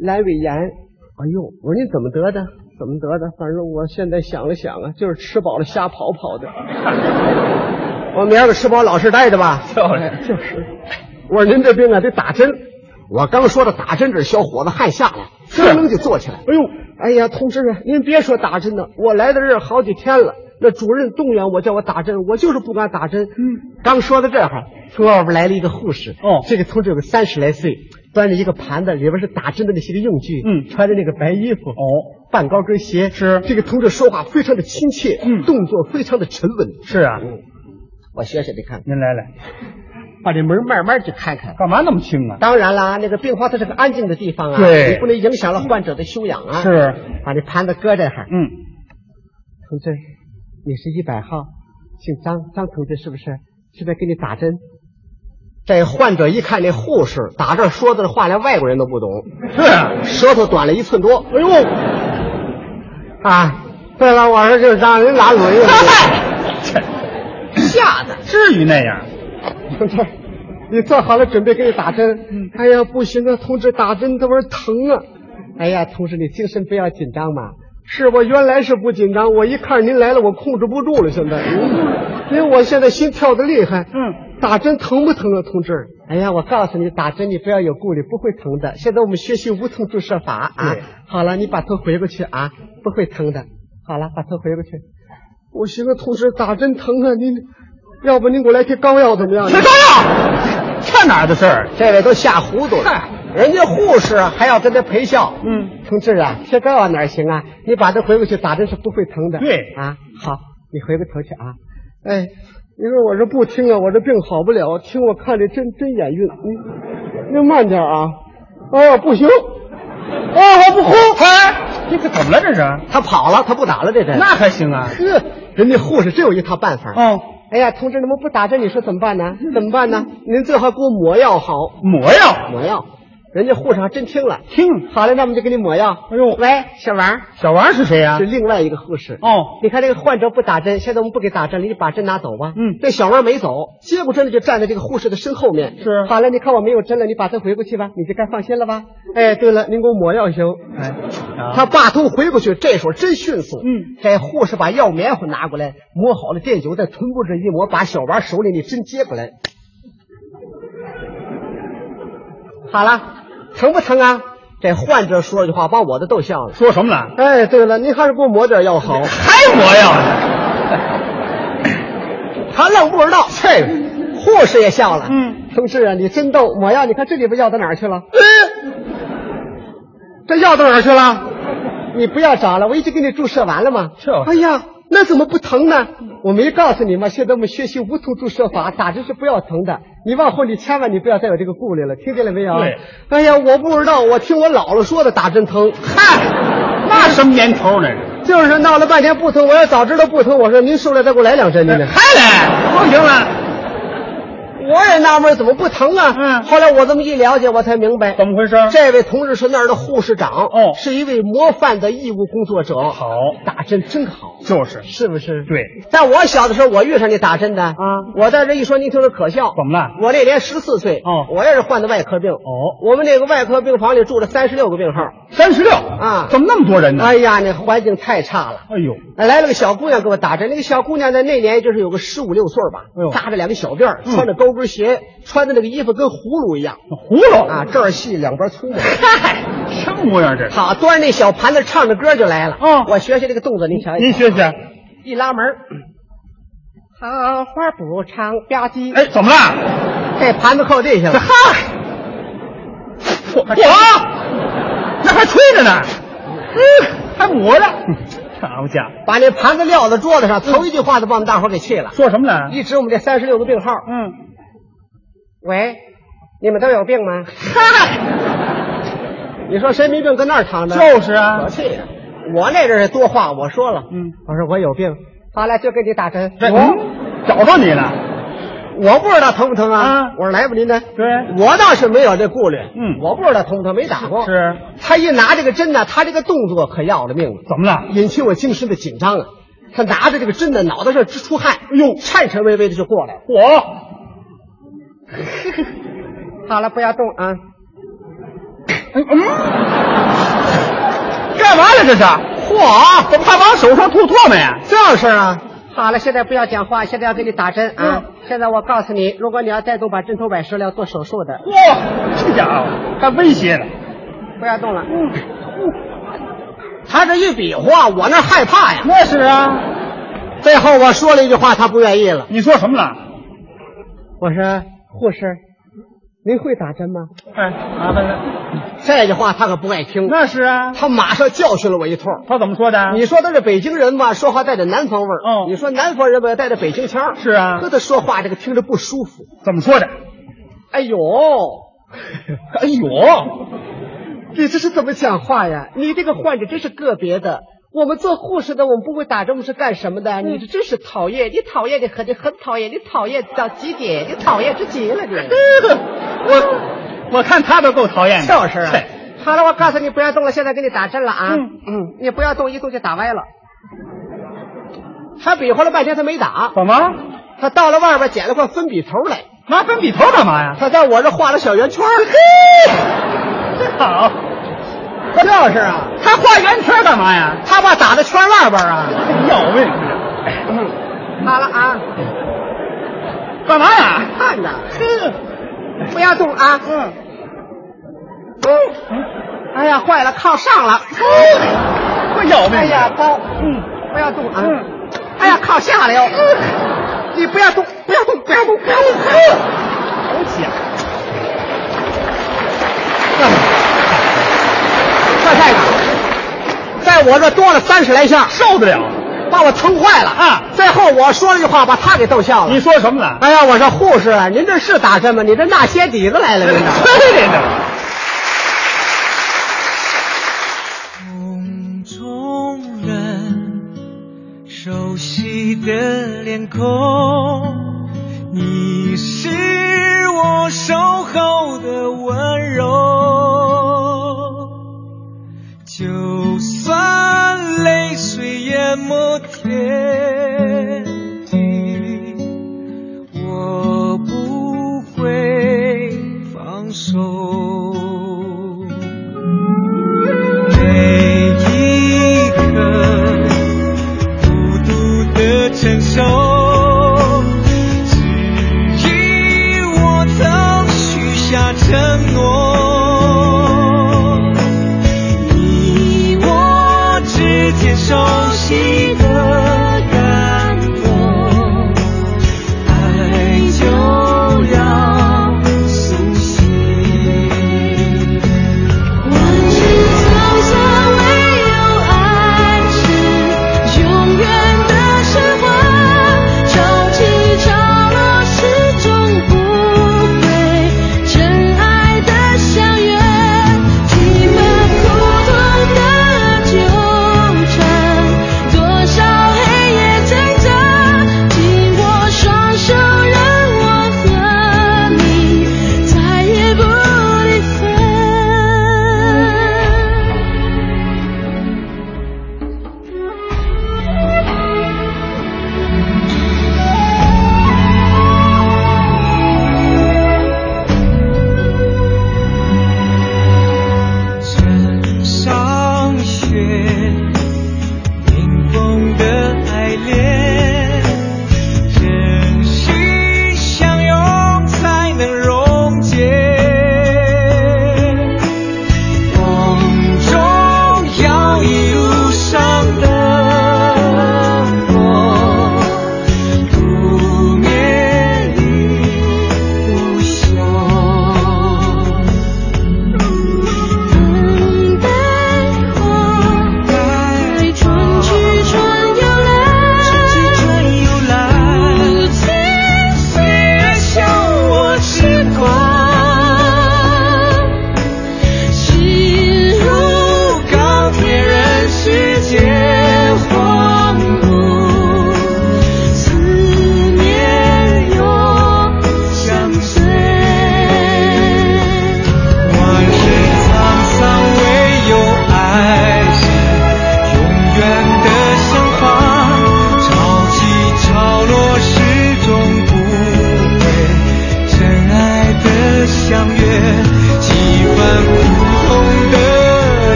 阑尾炎。哎呦，我说您怎么得的？怎么得的？反正我现在想了想啊，就是吃饱了瞎跑跑的。我明儿个吃饱老实待着吧。就是就是。我说您这病啊得打针。我刚说的打针，这小伙子汗下来，就坐起来。哎呦，哎呀，同志啊，您别说打针了，我来到这儿好几天了。那主任动员我叫我打针，我就是不敢打针。嗯，刚说到这儿，从外边来了一个护士。哦，这个同志有个三十来岁，端着一个盘子，里边是打针的那些个用具。嗯，穿着那个白衣服。哦，半高跟鞋。是这个同志说话非常的亲切，嗯，动作非常的沉稳。是啊，嗯，我学学你看。您来来，把这门慢慢就开开。干嘛那么轻啊？当然啦，那个病房它是个安静的地方啊，对，你不能影响了患者的休养啊。是，把这盘子搁这哈。嗯，同志。你是一百号，姓张，张同志是不是？现在给你打针。这患者一看那护士打这说的话，连外国人都不懂。是啊，舌头短了一寸多。哎呦！啊，对了，我说就让人拉轮椅。吓的，至于那样？同志，你做好了准备给你打针。嗯。哎呀，不行啊，同志，打针这玩意儿疼啊！哎呀，同志，你精神不要紧张嘛。是我原来是不紧张，我一看您来了，我控制不住了。现在，因为我现在心跳的厉害。嗯，打针疼不疼啊，同志？哎呀，我告诉你，打针你不要有顾虑，不会疼的。现在我们学习无痛注射法啊。好了，你把头回过去啊，不会疼的。好了，把头回过去。我行啊，同志，打针疼啊！您，要不您给我来贴膏药怎么样？贴膏药？这哪儿的事儿？这位都吓糊涂了。人家护士还要跟他陪笑。嗯，同志啊，贴膏药哪行啊？你把他回过去，打针是不会疼的。对啊，好，你回过头去啊。哎，你说我这不听啊，我这病好不了。听我看着真真眼晕。你你慢点啊。哦，不行。哦，我不哭。哎，这可怎么了？这是？他跑了，他不打了这针。那还行啊。呵，人家护士真有一套办法。哦。哎呀，同志，你们不打针，你说怎么办呢？怎么办呢？您最好给我抹药好。抹药，抹药。人家护士还真听了，听好了，那我们就给你抹药。哎呦，喂，小王，小王是谁呀？是另外一个护士。哦，你看这个患者不打针，现在我们不给打针了，你把针拿走吧。嗯，这小王没走，接过针了就站在这个护士的身后面。是，好了，你看我没有针了，你把针回过去吧，你就该放心了吧？哎，对了，您给我抹药行？哎，他把头回过去，这时候真迅速。嗯，这护士把药棉花拿过来，抹好了电灸，在臀部这一抹，把小王手里的针接过来。好了。疼不疼啊？这患者说了句话，把我的逗笑了。说什么了？哎，对了，您还是给我抹点药好。还抹药呢？他愣不知道。这护士也笑了。嗯，同志啊，你真逗，抹药，你看这里边药到哪儿去了？嗯，这药到哪儿去了？你不要找了，我已经给你注射完了吗？是。哎呀，那怎么不疼呢？我没告诉你吗？现在我们学习无痛注射法，打针是不要疼的。你往后你千万你不要再有这个顾虑了，听见了没有？对。哎呀，我不知道，我听我姥姥说的打针疼。嗨，那什么年头呢？就是闹了半天不疼，我要早知道不疼，我说您受了再给我来两针呢。还来？不行了。我也纳闷怎么不疼啊？嗯。后来我这么一了解，我才明白怎么回事。这位同志是那儿的护士长，哦，是一位模范的义务工作者。好，打针真好，就是，是不是？对。在我小的时候，我遇上你打针的啊，我在这一说，您听着可笑。怎么了？我那年十四岁，哦，我也是患的外科病。哦，我们那个外科病房里住了三十六个病号。三十六啊？怎么那么多人呢？哎呀，那环境太差了。哎呦，来了个小姑娘给我打针，那个小姑娘在那年就是有个十五六岁吧，哎呦，扎着两个小辫穿着高跟鞋。穿的那个衣服跟葫芦一样，葫芦啊，这儿细两边粗。嗨，什么模样这是？好，端着那小盘子，唱着歌就来了。哦，我学学这个动作，您瞧。您学学。一拉门，好花不长吧唧。哎，怎么了？这盘子扣地下了。嗨，我那还吹着呢，嗯，还磨着。好家伙，把那盘子撂在桌子上，头一句话就把我们大伙给气了。说什么呢？一指我们这三十六个病号。嗯。喂，你们都有病吗？嗨，你说谁没病跟那儿躺着？就是啊，可气呀！我那阵是多话，我说了，嗯，我说我有病，好了就给你打针。我找着你了，我不知道疼不疼啊。我说来吧，您呢？对，我倒是没有这顾虑。嗯，我不知道疼不疼，没打过。是，他一拿这个针呢，他这个动作可要了命了。怎么了？引起我精神的紧张啊！他拿着这个针呢，脑袋上直出汗，哎呦，颤颤巍巍的就过来了。我，好了，不要动啊！嗯，干嘛呢？这是？嚯，怎么还往手上吐唾沫呀？这样事啊！好了，现在不要讲话，现在要给你打针啊！现在我告诉你，如果你要再动，把针头崴折了，要做手术的。嚯，这家伙还威胁呢！不要动了。他这一比划，我那害怕呀。那是啊。最后我说了一句话，他不愿意了。你说什么了？我说护士，您会打针吗？哎，麻烦了。这句话他可不爱听。那是啊。他马上教训了我一通。他怎么说的？你说他是北京人吧，说话带着南方味儿。哦。你说南方人吧，带着北京腔。是啊。和他说话这个听着不舒服。怎么说的？哎呦，哎呦。你这是怎么讲话呀？你这个患者真是个别的。我们做护士的，我们不会打针，我们是干什么的？你这真是讨厌！你讨厌的很，你很讨厌，你讨厌到极点，你讨厌之极了，你。我我看他都够讨厌的。就是啊。好了，我告诉你，不要动了，现在给你打针了啊。嗯嗯，你不要动，一动就打歪了。他比划了半天，他没打。怎么？他到了外边捡了块粉笔头来。拿粉笔头干嘛呀？他在我这画了小圆圈。好，就是啊，他画圆圈干嘛呀？他怕打在圈外边啊，要命！好了啊，干嘛呀？看着，不要动啊！嗯，嗯，哎呀，坏了，靠上了，快要命！哎呀，高，嗯，不要动啊！嗯，哎呀，靠下了哟！你不要动，不要动，不要动，不要动！好险！在我这多了三十来下，受得了，把我疼坏了啊！最后我说了句话，把他给逗笑了。你说什么了？哎呀，我说护士啊，您这是打针吗？你这纳鞋底子来了，您这。对的。梦中人，熟悉的脸孔，你是我守候的温柔。就算泪水淹没天地，我不会放手。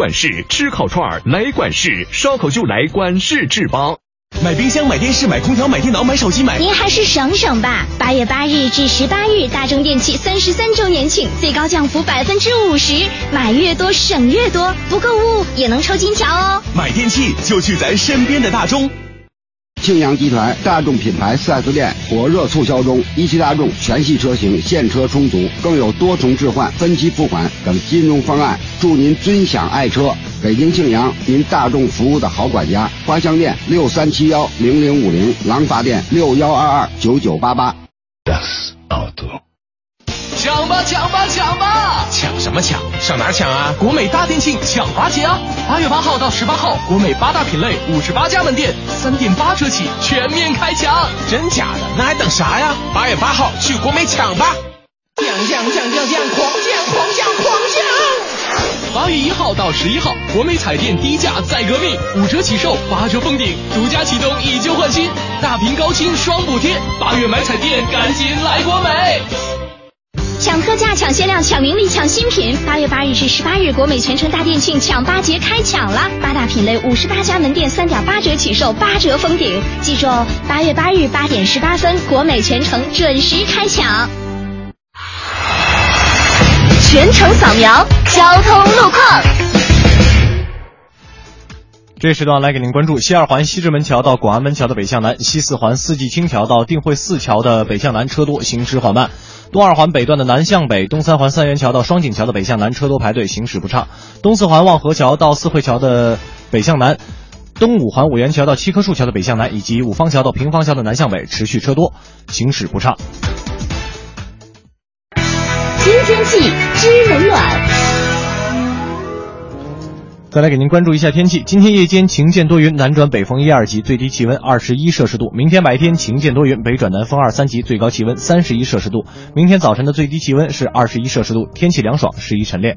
管事，吃烤串儿来管事，烧烤就来管事制吧。买冰箱、买电视、买空调、买电脑、买手机、买……您还是省省吧。八月八日至十八日，大中电器三十三周年庆，最高降幅百分之五十，买越多省越多，不购物也能抽金条哦。买电器就去咱身边的大中。庆阳集团大众品牌 4S 店火热促销中，一汽大众全系车型现车充足，更有多重置换、分期付款等金融方案，祝您尊享爱车。北京庆阳，您大众服务的好管家。花乡店六三七幺零零五零，廊坊店六幺二二九九八八。抢吧抢吧抢吧！抢什么抢？上哪抢啊？国美大店庆抢八节啊！八月八号到十八号，国美八大品类五十八家门店，三点八折起，全面开抢！真假的？那还等啥呀？八月八号去国美抢吧！降降降降降狂降狂降！八月一号到十一号，国美彩电低价再革命，五折起售，八折封顶，独家启动以旧换新，大屏高清双补贴。八月买彩电，赶紧来国美！抢特价、抢限量、抢名利、抢新品！八月八日至十八日，国美全城大店庆抢八节开抢了，八大品类五十八家门店，三点八折起售，八折封顶。记住哦，八月八日八点十八分，国美全城准时开抢。全程扫描交通路况。这时段来给您关注西二环西直门桥到广安门桥的北向南，西四环四季青桥到定慧寺桥的北向南车多，行驶缓慢。东二环北段的南向北，东三环三元桥到双井桥的北向南车多排队，行驶不畅。东四环望河桥到四惠桥的北向南，东五环五元桥到七棵树桥的北向南，以及五方桥到平方桥的南向北持续车多，行驶不畅。新天气知冷暖。再来给您关注一下天气。今天夜间晴见多云，南转北风一二级，最低气温二十一摄氏度。明天白天晴见多云，北转南风二三级，最高气温三十一摄氏度。明天早晨的最低气温是二十一摄氏度，天气凉爽，适宜晨练。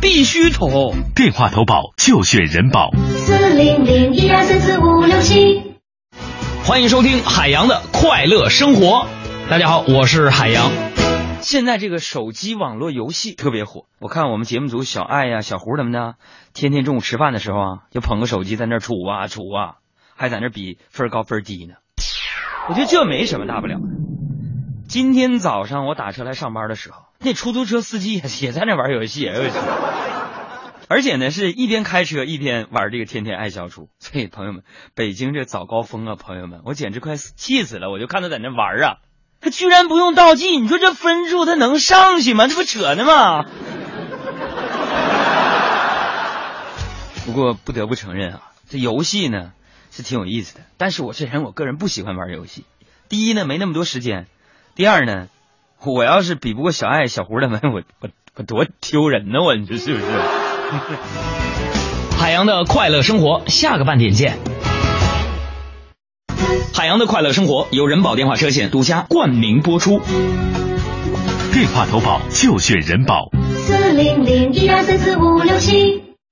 必须投！电话投保就选人保。四零零一二三四五六七。欢迎收听海洋的快乐生活。大家好，我是海洋。现在这个手机网络游戏特别火，我看我们节目组小爱呀、小胡他们呢，天天中午吃饭的时候啊，就捧个手机在那杵啊杵啊，还在那比分高分低呢。我觉得这没什么大不了的。今天早上我打车来上班的时候，那出租车司机也也在那玩游戏，而且呢是一边开车一边玩这个天天爱消除。所以朋友们，北京这早高峰啊，朋友们，我简直快气死了！我就看他在那玩啊，他居然不用倒计，你说这分数他能上去吗？这不扯呢吗？不过不得不承认啊，这游戏呢是挺有意思的，但是我这人我个人不喜欢玩游戏。第一呢，没那么多时间；第二呢，我要是比不过小爱、小胡他们，我我我多丢人呢！我你说是不是？海洋的快乐生活，下个半点见。海洋的快乐生活由人保电话车险独家冠名播出。电话投保就选人保。四零零一二三四五六七。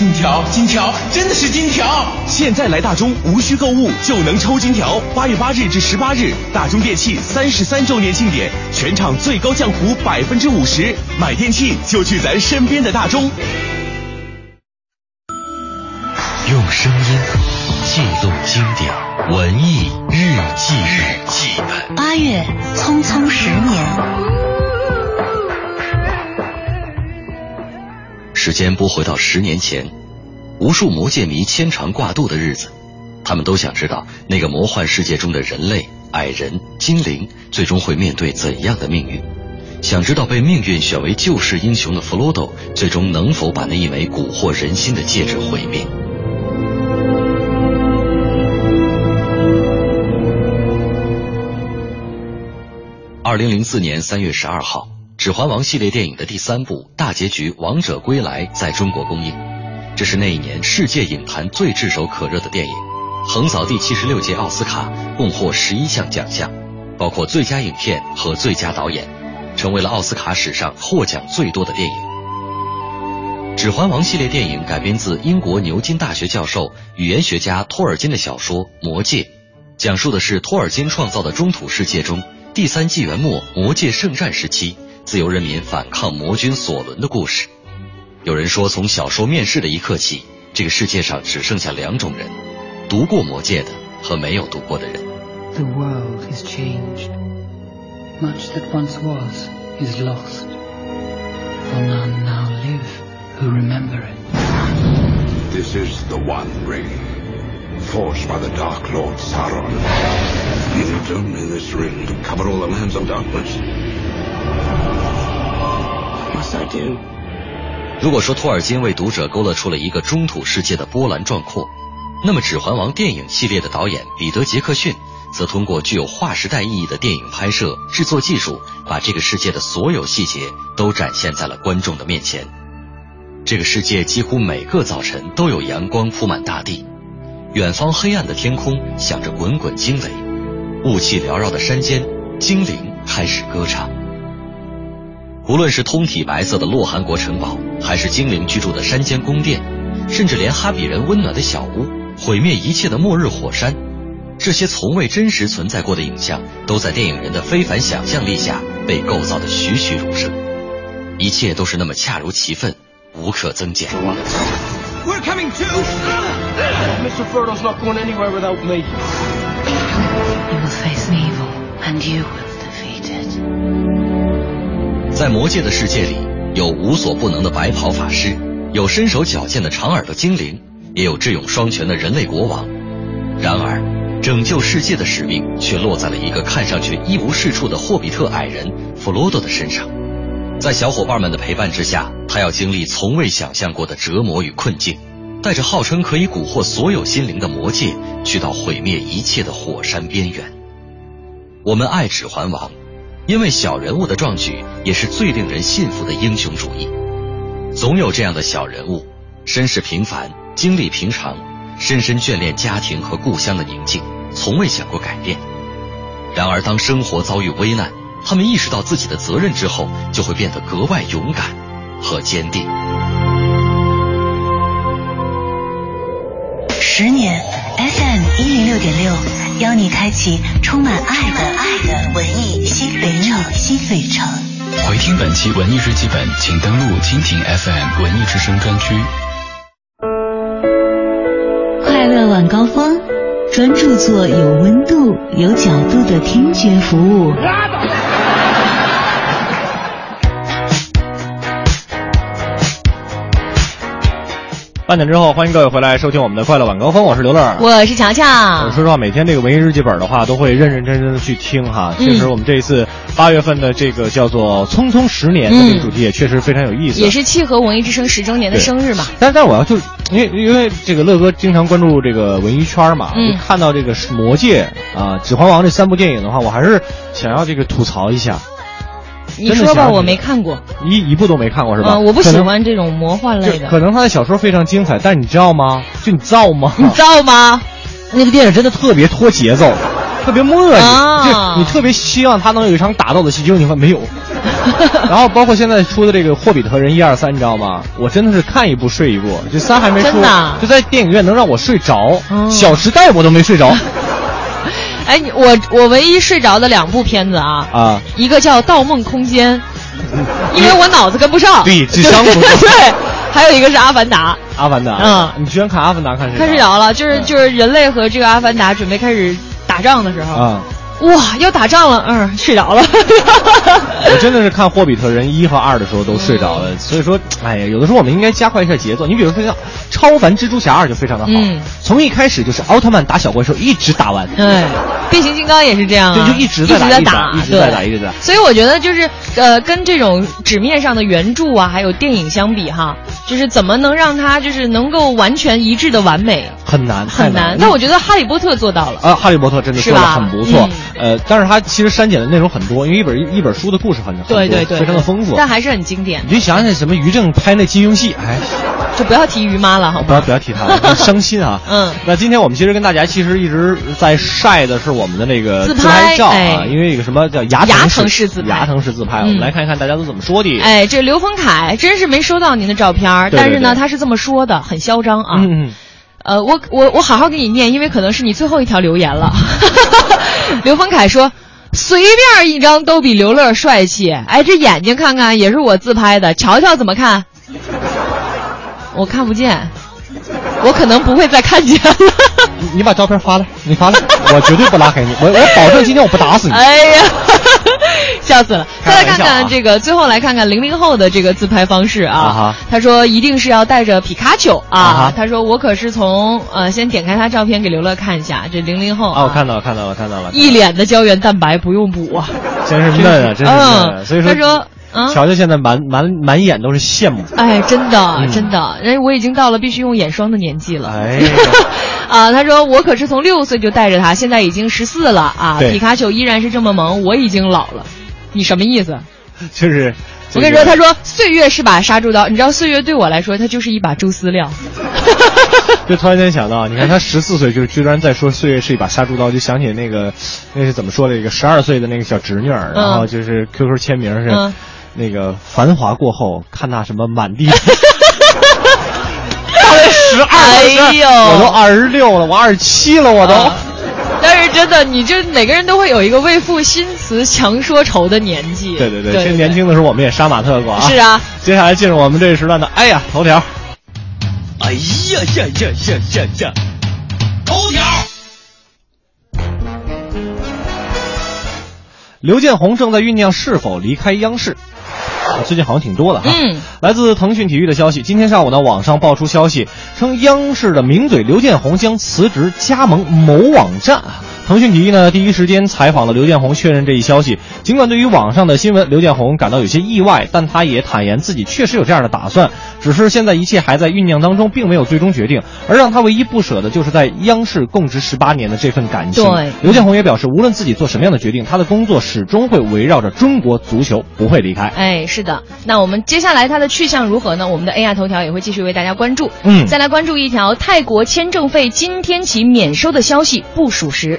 金条，金条，真的是金条！现在来大中无需购物就能抽金条。八月八日至十八日，大中电器三十三周年庆典，全场最高降幅百分之五十，买电器就去咱身边的大中。用声音记录经典，文艺日记日记本。八月，匆匆十年。时间拨回到十年前，无数魔界迷牵肠挂肚的日子，他们都想知道那个魔幻世界中的人类、矮人、精灵最终会面对怎样的命运，想知道被命运选为救世英雄的弗罗多最终能否把那一枚蛊惑人心的戒指毁灭。二零零四年三月十二号。《指环王》系列电影的第三部大结局《王者归来》在中国公映，这是那一年世界影坛最炙手可热的电影，横扫第七十六届奥斯卡，共获十一项奖项，包括最佳影片和最佳导演，成为了奥斯卡史上获奖最多的电影。《指环王》系列电影改编自英国牛津大学教授、语言学家托尔金的小说《魔戒》，讲述的是托尔金创造的中土世界中第三纪元末魔界圣战时期。自由人民反抗魔君索伦的故事。有人说，从小说面世的一刻起，这个世界上只剩下两种人：读过魔戒的和没有读过的人。The world is changed. Much that once was is lost. For none now live who remember it. This is the One Ring, forged by the Dark Lord Sauron. Needed only this ring to cover all the lands of darkness. 如果说托尔金为读者勾勒出了一个中土世界的波澜壮阔，那么《指环王》电影系列的导演彼得·杰克逊，则通过具有划时代意义的电影拍摄、制作技术，把这个世界的所有细节都展现在了观众的面前。这个世界几乎每个早晨都有阳光铺满大地，远方黑暗的天空响着滚滚惊雷，雾气缭绕的山间，精灵开始歌唱。无论是通体白色的洛汗国城堡，还是精灵居住的山间宫殿，甚至连哈比人温暖的小屋、毁灭一切的末日火山，这些从未真实存在过的影像，都在电影人的非凡想象力下被构造的栩栩如生。一切都是那么恰如其分，无可增减。We're coming too. Mr. Frodo's not going anywhere without me. You will face evil, and you will defeat it. 在魔界的世界里，有无所不能的白袍法师，有身手矫健的长耳朵精灵，也有智勇双全的人类国王。然而，拯救世界的使命却落在了一个看上去一无是处的霍比特矮人弗罗多的身上。在小伙伴们的陪伴之下，他要经历从未想象过的折磨与困境，带着号称可以蛊惑所有心灵的魔戒，去到毁灭一切的火山边缘。我们爱《指环王》。因为小人物的壮举也是最令人信服的英雄主义。总有这样的小人物，身世平凡，经历平常，深深眷恋家庭和故乡的宁静，从未想过改变。然而，当生活遭遇危难，他们意识到自己的责任之后，就会变得格外勇敢和坚定。十年 FM 一零六点六，邀你开启充满爱的爱的文艺新旅程。新旅程。回听本期文艺日记本，请登录蜻蜓 FM 文艺之声专区。快乐晚高峰，专注做有温度、有角度的听觉服务。半点之后，欢迎各位回来收听我们的快乐晚高峰，我是刘乐，我是强强。说实话，每天这个文艺日记本的话，都会认认真真的去听哈。嗯确实，我们这一次八月份的这个叫做“匆匆十年”的这个主题也确实非常有意思，也是契合文艺之声十周年的生日嘛。但但我要就是因为因为这个乐哥经常关注这个文艺圈嘛，嗯就看到这个《魔戒》啊，《指环王》这三部电影的话，我还是想要这个吐槽一下。你说吧，我没看过。一一部都没看过是吧？嗯，我不喜欢这种魔幻类的。可能他的小说非常精彩，但你知道吗？就你造吗？你造吗？那个电影真的特别拖节奏，特别磨叽，啊就你特别希望他能有一场打斗的戏，结果你发现没有。然后包括现在出的这个《霍比特人》一二三，你知道吗？我真的是看一部睡一部，这三还没出真的啊，就在电影院能让我睡着，小时代》我都没睡着哎，你我我唯一睡着的两部片子啊，啊。一个叫《盗梦空间》，因为我脑子跟不上，对智商不够对，还有一个是《阿凡达》，阿凡达，嗯，你居然看《阿凡达》看睡着看睡着了，就是就是人类和这个阿凡达准备开始打仗的时候，啊，哇，要打仗了，嗯，睡着了。我真的是看《霍比特人》一和二的时候都睡着了，所以说，哎呀，有的时候我们应该加快一下节奏。你比如说像《超凡蜘蛛侠二》就非常的好，嗯从一开始就是奥特曼打小怪兽，一直打完，对，变形金刚也是这样啊，对，就一直在在打，一直在打，一直在打。所以我觉得就是呃，跟这种纸面上的原著啊，还有电影相比哈，就是怎么能让它就是能够完全一致的完美，很难，很难。但我觉得《哈利波特》做到了啊，《哈利波特》真的做的很不错。嗯、呃，但是它其实删减的内容很多，因为一本一本书的故事很很对对对，非常的丰富，但还是很经典。你就想想什么于正拍那金庸戏，哎，就不要提于妈了，好不要不要提她了，伤心啊。嗯，那今天我们其实跟大家其实一直在晒的是我们的那个自拍照啊，哎、因为有个什么叫牙牙疼式自拍，牙疼式自拍，我们来看一看大家都怎么说的。哎，这刘丰凯真是没收到您的照片，但是呢，他是这么说的，很嚣张啊。嗯。呃，我我我好好给你念，因为可能是你最后一条留言了。刘丰凯说：“随便一张都比刘乐帅气。哎，这眼睛看看，也是我自拍的，瞧瞧怎么看？我看不见，我可能不会再看见了。你你把照片发来，你发来，我绝对不拉黑你，我我保证今天我不打死你。哎呀！” 笑死了！再来看啊看这个，最后来看看零零后的这个自拍方式啊。他说一定是要带着皮卡丘啊。他说我可是从呃，先点开他照片给刘乐看一下，这零零后啊，我看到了，看到了，看到了，一脸的胶原蛋白不用补啊，真是嫩啊，真是嫩。所以说，他说。啊！乔乔现在满满满眼都是羡慕。哎，真的，真的，人我已经到了必须用眼霜的年纪了。哎，啊，他说我可是从六岁就带着他，现在已经十四了啊。皮卡丘依然是这么萌，我已经老了。你什么意思？就是，我跟你说，他说岁月是把杀猪刀，你知道岁月对我来说，它就是一把猪饲料。就突然间想到，你看他十四岁就居然在说岁月是一把杀猪刀，就想起那个那是怎么说的？一个十二岁的那个小侄女，然后就是 QQ 签名是。嗯那个繁华过后，看那什么满地，十二，哎呦，我都二十六了，我二十七了，我都。啊、但是真的，你这每个人都会有一个为赋新词强说愁的年纪。对对对，对其实年轻的时候我们也杀马特过啊。是啊。接下来进入我们这一时段的，哎呀，头条。哎呀呀呀呀呀呀！头条。刘建宏正在酝酿是否离开央视。最近好像挺多的哈。嗯，来自腾讯体育的消息，今天上午呢，网上爆出消息称，央视的名嘴刘建宏将辞职加盟某网站。腾讯体育呢，第一时间采访了刘建宏，确认这一消息。尽管对于网上的新闻，刘建宏感到有些意外，但他也坦言自己确实有这样的打算，只是现在一切还在酝酿当中，并没有最终决定。而让他唯一不舍的就是在央视供职十八年的这份感情。对，刘建宏也表示，无论自己做什么样的决定，他的工作始终会围绕着中国足球，不会离开。哎，是的。那我们接下来他的去向如何呢？我们的 AI 头条也会继续为大家关注。嗯，再来关注一条泰国签证费今天起免收的消息不属实。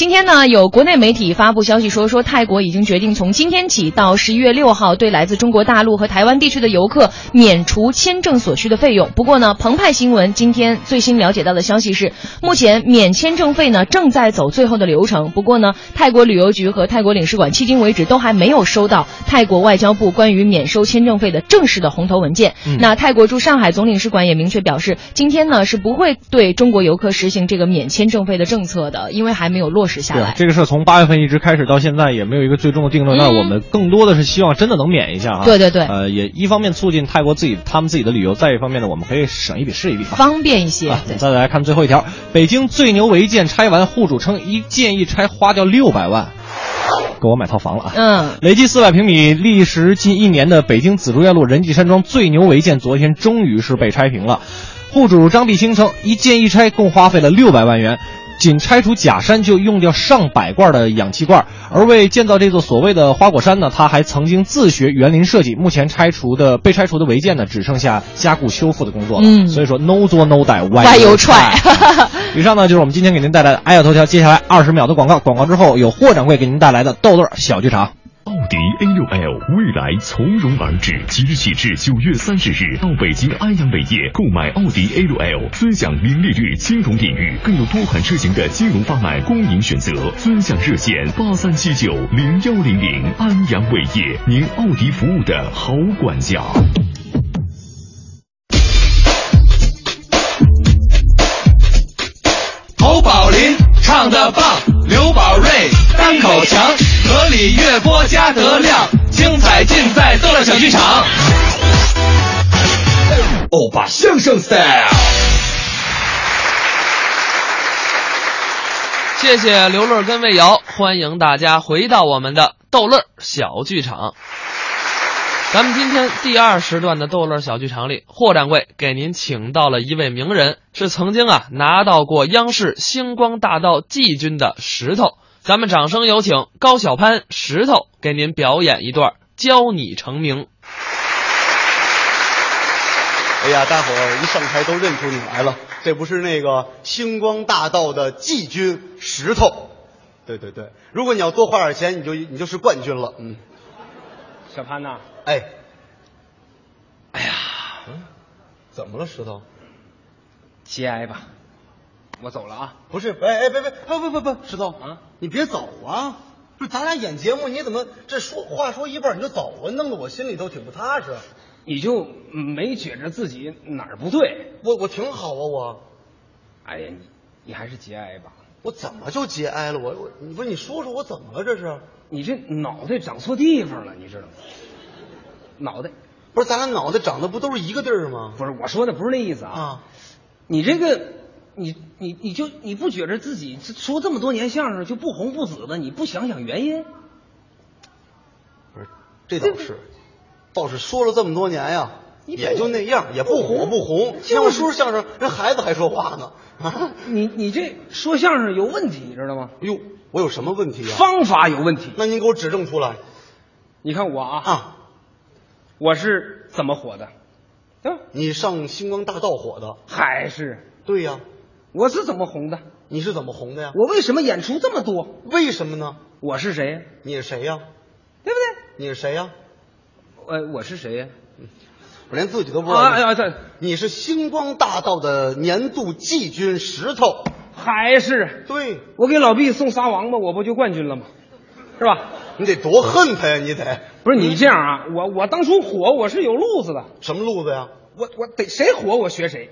今天呢，有国内媒体发布消息说，说泰国已经决定从今天起到十一月六号，对来自中国大陆和台湾地区的游客免除签证所需的费用。不过呢，澎湃新闻今天最新了解到的消息是，目前免签证费呢正在走最后的流程。不过呢，泰国旅游局和泰国领事馆迄今为止都还没有收到泰国外交部关于免收签证费的正式的红头文件。嗯、那泰国驻上海总领事馆也明确表示，今天呢是不会对中国游客实行这个免签证费的政策的，因为还没有落实下来。这个事儿从八月份一直开始到现在也没有一个最终的定论，那、嗯、我们更多的是希望真的能免一下啊。对对对。呃，也一方面促进泰国自己他们自己的旅游，再一方面呢，我们可以省一笔是一笔，方便一些。啊、再来看最后一条，北京最牛违建拆完，户主称一建一拆花掉六百万。给我买套房了啊！嗯，累计四百平米、历时近一年的北京紫竹院路仁济山庄最牛违建，昨天终于是被拆平了。户主张碧清称，一建一拆共花费了六百万元。仅拆除假山就用掉上百罐的氧气罐，而为建造这座所谓的花果山呢，他还曾经自学园林设计。目前拆除的被拆除的违建呢，只剩下加固修复的工作了。嗯，所以说 no 作 no die，歪油踹。以上呢就是我们今天给您带来的爱笑头条，接下来二十秒的广告，广告之后有霍掌柜给您带来的豆豆小剧场。奥迪 A6L 未来从容而至，即日起至九月三十日，到北京安阳伟业购买奥迪 A6L，尊享零利率金融领域，更有多款车型的金融方案供您选择。尊享热线八三七九零幺零零，安阳伟业，您奥迪服务的好管家。侯宝林唱的棒，刘宝瑞单口强，合理悦播加德亮，精彩尽在逗乐小剧场。欧巴相声 style。谢谢刘乐跟魏瑶，欢迎大家回到我们的逗乐小剧场。咱们今天第二时段的逗乐小剧场里，霍掌柜给您请到了一位名人，是曾经啊拿到过央视星光大道季军的石头。咱们掌声有请高晓攀石头给您表演一段《教你成名》。哎呀，大伙儿一上台都认出你来了，这不是那个星光大道的季军石头？对对对，如果你要多花点钱，你就你就是冠军了。嗯，小潘呐，哎，哎呀，嗯，怎么了，石头？节哀吧，我走了啊。不是，哎哎，别别，不不不不，石头啊，你别走啊！不是，咱俩演节目，你怎么这说话说一半你就走啊？弄得我心里头挺不踏实。你就没觉着自己哪儿不对？我我挺好啊，我。哎呀，你你还是节哀吧。我怎么就节哀了？我我你不是你说说我怎么了？这是你这脑袋长错地方了，你知道吗？脑袋不是咱俩脑袋长得不都是一个地儿吗？不是，我说的不是那意思啊。啊，你这个你你你就你不觉着自己说这么多年相声就不红不紫的？你不想想原因？不是，这倒是。倒是说了这么多年呀，也就那样，也不火不红。听我说相声，人孩子还说话呢。啊，你你这说相声有问题，你知道吗？哟，我有什么问题啊？方法有问题。那您给我指正出来。你看我啊，啊，我是怎么火的？啊，你上星光大道火的？还是？对呀，我是怎么红的？你是怎么红的呀？我为什么演出这么多？为什么呢？我是谁呀？你是谁呀？对不对？你是谁呀？呃，我是谁呀？我连自己都不知道。哎呀，这你是星光大道的年度季军石头，还是？对，我给老毕送仨王八，我不就冠军了吗？是吧？你得多恨他呀！你得不是你这样啊？我我当初火，我是有路子的。什么路子呀？我我得谁火我学谁，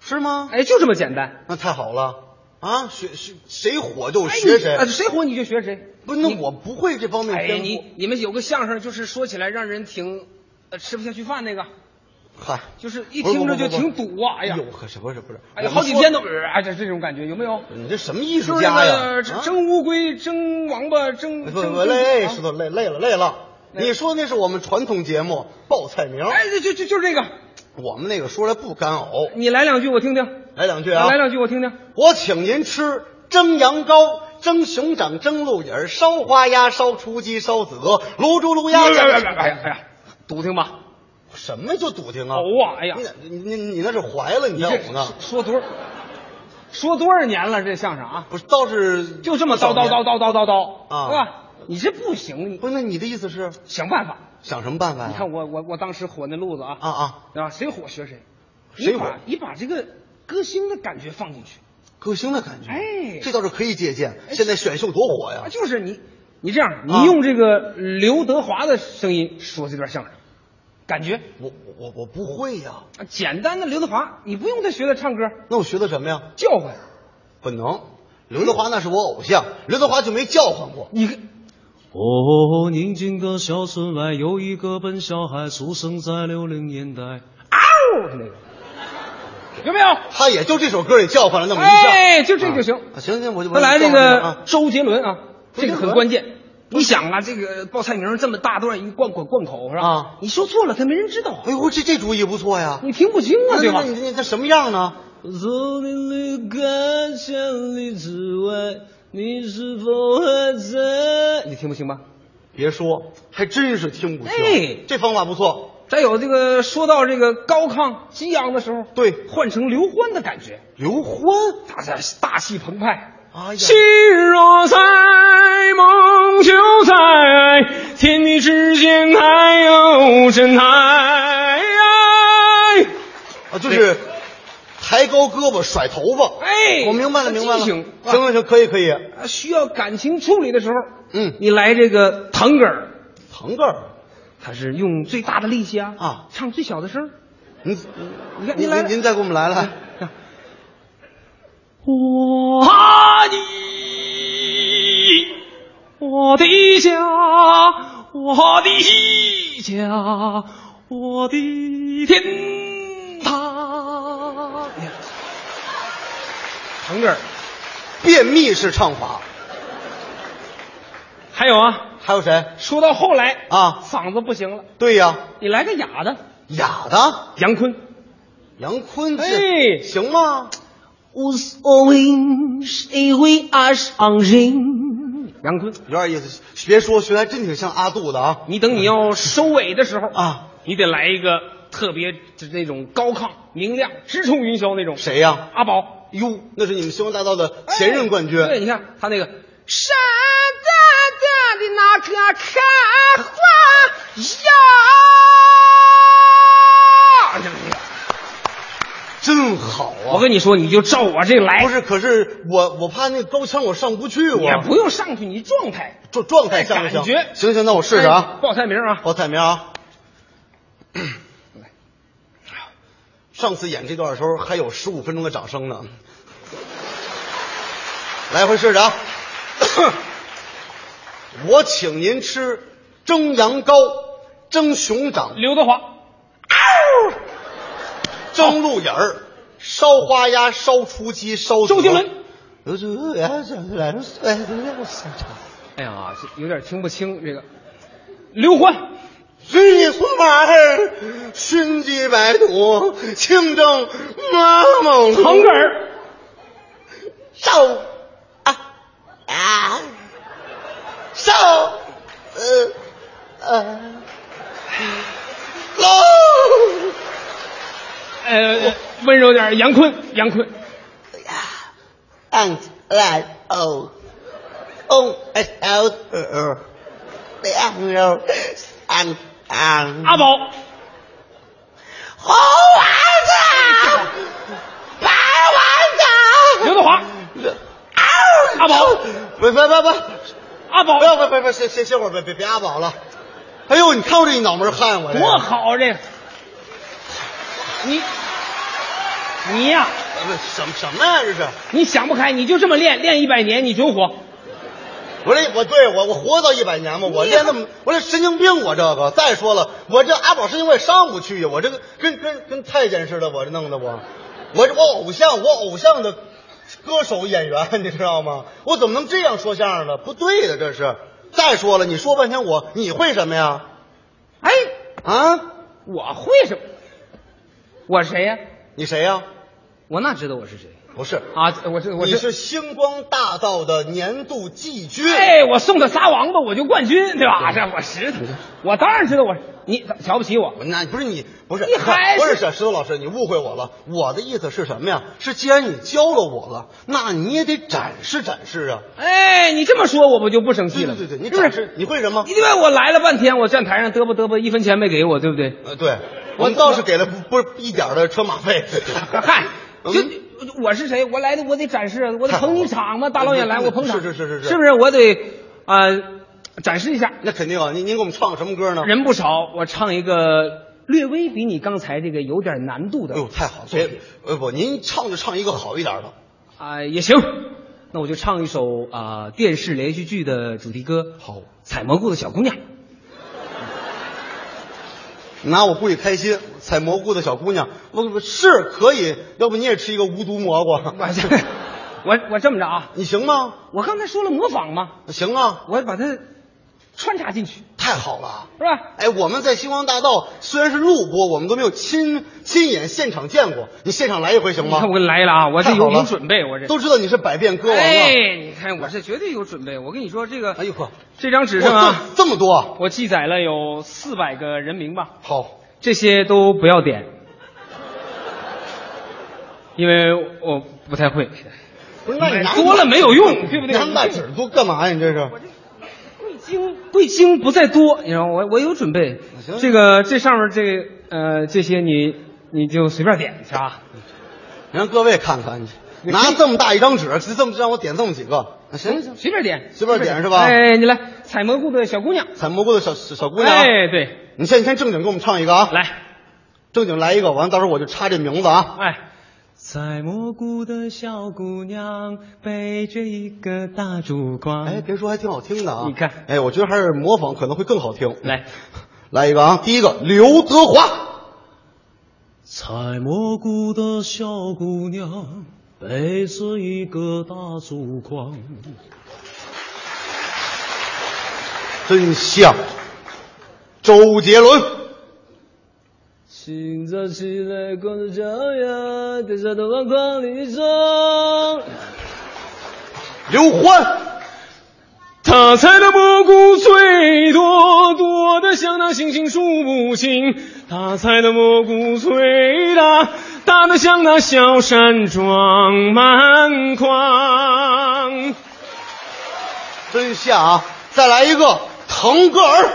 是吗？哎，就这么简单。那太好了啊！学学谁火就学谁，谁火你就学谁。不，那我不会这方面哎，你你们有个相声，就是说起来让人挺，呃，吃不下去饭那个。嗨，就是一听着就挺堵啊！哎呀，可是不是不是，哎呀，好几天都哎，这这种感觉有没有？你这什么艺术家呀？蒸乌龟、蒸王八、蒸不不累，石头累累了累了。你说那是我们传统节目报菜名，哎，就就就是这个。我们那个说来不干呕，你来两句我听听，来两句啊，来两句我听听。我请您吃蒸羊羔。蒸熊掌，蒸鹿眼烧花鸭，烧雏鸡，烧子鹅，卤猪卤鸭。哎呀哎呀哎呀，笃定吧？什么就笃定啊？呕啊！哎呀，你你你那是怀了？你我呢？说多少？说多少年了？这相声啊？不是，倒是就这么叨叨叨叨叨叨叨啊？你这不行，不是？那你的意思是想办法？想什么办法呀？你看我我我当时火那路子啊啊啊啊！谁火学谁，谁火？你把这个歌星的感觉放进去。歌星的感觉，哎，这倒是可以借鉴。现在选秀多火呀！就是你，你这样，你用这个刘德华的声音说这段相声，感觉我我我不会呀。简单的刘德华，你不用再学他唱歌。那我学的什么呀？叫唤。本能，刘德华那是我偶像，刘德华就没叫唤过。你哦，宁静的小村外有一个笨小孩，出生在六零年代。嗷，那个。有没有？他也就这首歌里叫唤了那么一下，哎，就这就行。行行，我就再来那个周杰伦啊，这个很关键。你想啊，这个报菜名这么大段一贯贯贯口是吧？啊，你说错了，他没人知道。哎呦，这这主意不错呀！你听不清啊，对吧？你你这什么样呢？若你离开千里之外，你是否还在？你听不清吧？别说，还真是听不清。哎，这方法不错。再有这个，说到这个高亢激昂的时候，对，换成刘欢的感觉。刘欢，大家大气澎湃。哎呀，心若在，梦就在，天地之间还有真爱。啊，就是抬高胳膊甩头发。哎，我明白了，明白了。行行行，可以可以。需要感情处理的时候，嗯，你来这个腾格尔，腾格尔。他是用最大的力气啊啊，唱最小的声。您你看，您来，您再给我们来来。我爱你，我的家，我的家，我的天堂。疼这儿，便秘式唱法。还有啊，还有谁？说到后来啊，嗓子不行了。对呀，你来个哑的，哑的，杨坤，杨坤，哎，行吗？无所谓谁会爱上谁。杨坤有点意思，别说，学的还真挺像阿杜的啊。你等你要收尾的时候啊，你得来一个特别就是那种高亢、明亮、直冲云霄那种。谁呀？阿宝。哟，那是你们星光大道的前任冠军。对，你看他那个。山那个开花呀，真好啊！我跟你说，你就照我这来。不是，可是我我怕那高腔我上不去，我也不用上去，你状态状状态像不像？感觉行行，那我试试啊。报菜名啊，报菜名啊。上次演这段的时候还有十五分钟的掌声呢。来回试试啊！我请您吃蒸羊羔、蒸熊掌、刘德华、啊蒸鹿眼儿、烧花鸭、烧雏鸡、烧周杰伦。哎呀，有点听不清这个。刘欢。随你出马儿，寻迹百度，清蒸马梦。腾格尔。烧啊啊烧呃呃喽。呃，温柔点，杨坤，杨坤。and like oh oh s l uh uh and and 阿宝，红丸子，白丸子，刘德华，阿宝，别别别别，阿宝，不要别别别，歇歇歇会儿，别别别阿宝了。哎呦，你看我这一脑门汗，我这多好这个，你你呀，不什么什么呀这是？你想不开，你就这么练，练一百年，你准火。我这我对我我活到一百年嘛？我练那么我这神经病，我这个再说了，我这阿宝神经我也上不去呀，我这个跟跟跟太监似的，我这弄的我，我这我偶像我偶像的歌手演员，你知道吗？我怎么能这样说相声呢？不对的，这是。再说了，你说半天我你会什么呀？哎啊，我会什么？我谁呀？你谁呀？我哪知道我是谁？不是啊，我是我你是星光大道的年度季军。哎，我送他仨王八，我就冠军，对吧？这我石头，我当然知道我你瞧不起我。那不是你，不是你还不是石石头老师，你误会我了。我的意思是什么呀？是既然你教了我了，那你也得展示展示啊。哎，你这么说，我不就不生气了？对对对，你展示你会什么？因为我来了半天，我站台上嘚啵嘚啵，一分钱没给我，对不对？呃，对，我们倒是给了不不是一点的车马费。嗨，就。我是谁？我来的，我得展示，我得捧你场嘛！大老远来，我捧场，是是是是是，是不是？我得啊、呃、展示一下。那肯定啊！您您给我们唱什么歌呢？人不少，我唱一个略微比你刚才这个有点难度的。哎呦，太好了！别呃不，您唱就唱一个好一点的啊、呃，也行。那我就唱一首啊、呃、电视连续剧的主题歌，好，《采蘑菇的小姑娘》。拿我故意开心，采蘑菇的小姑娘，我是可以，要不你也吃一个无毒蘑菇？我我这么着啊，你行吗？我刚才说了模仿吗？行啊，我把它穿插进去，太好了，是吧？哎，我们在星光大道虽然是录播，我们都没有亲亲眼现场见过，你现场来一回行吗？你看我给你来了啊，我这有有准备，我这都知道你是百变歌王了。哎，你看我是绝对有准备，我跟你说这个，哎呦呵，这张纸上啊这么多，我记载了有四百个人名吧。好。这些都不要点，因为我不太会。不是，那你多了没有用，对不对？拿大纸多干嘛呀？你这是？贵精贵精不在多，你知道我我有准备。这个这上面这呃这些你你就随便点是吧？让各位看看，你拿这么大一张纸，就这么让我点这么几个，行行，随便点，随便点是吧？哎，你来采蘑菇的小姑娘，采蘑菇的小小姑娘。哎，对。你先先正经给我们唱一个啊！来，正经来一个，完了到时候我就插这名字啊！哎，采蘑菇的小姑娘背着一个大竹筐。哎，别说还挺好听的啊！你看，哎，我觉得还是模仿可能会更好听。来，来一个啊！第一个刘德华，采蘑菇的小姑娘背着一个大竹筐。真像。周杰伦，清早起来光着脚丫，跌下的往筐里装。刘欢，他采的蘑菇最多，多的像那星星数不清。他采的蘑菇最大，大的像那小山装满筐。真像啊！再来一个腾格尔。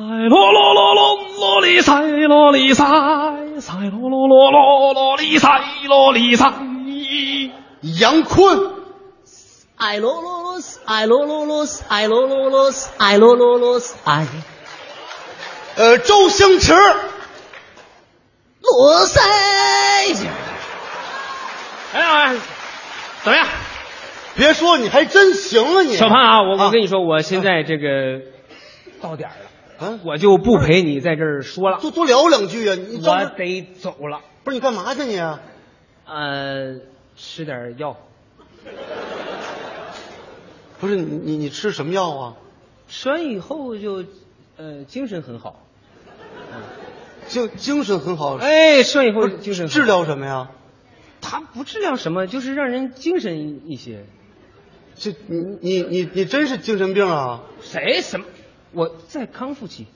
赛罗罗罗罗罗里赛罗里赛，赛罗罗罗罗罗里赛罗里赛。杨坤，爱罗罗罗斯，爱罗罗罗斯，爱罗罗罗斯，爱罗罗罗斯，爱。呃，周星驰，罗塞。哎呀，怎么样？别说，你还真行啊你！小潘啊，我我跟你说，我现在这个到点了。啊，我就不陪你在这儿说了，多多聊两句啊！你我得走了。不是你干嘛去你？呃，吃点药。不是你你你吃什么药啊？吃完以后就呃精神很好。精精神很好。哎，吃完以后精神治疗什么呀？他不治疗什么，就是让人精神一些。这你你你你真是精神病啊？谁什么？我在康复期，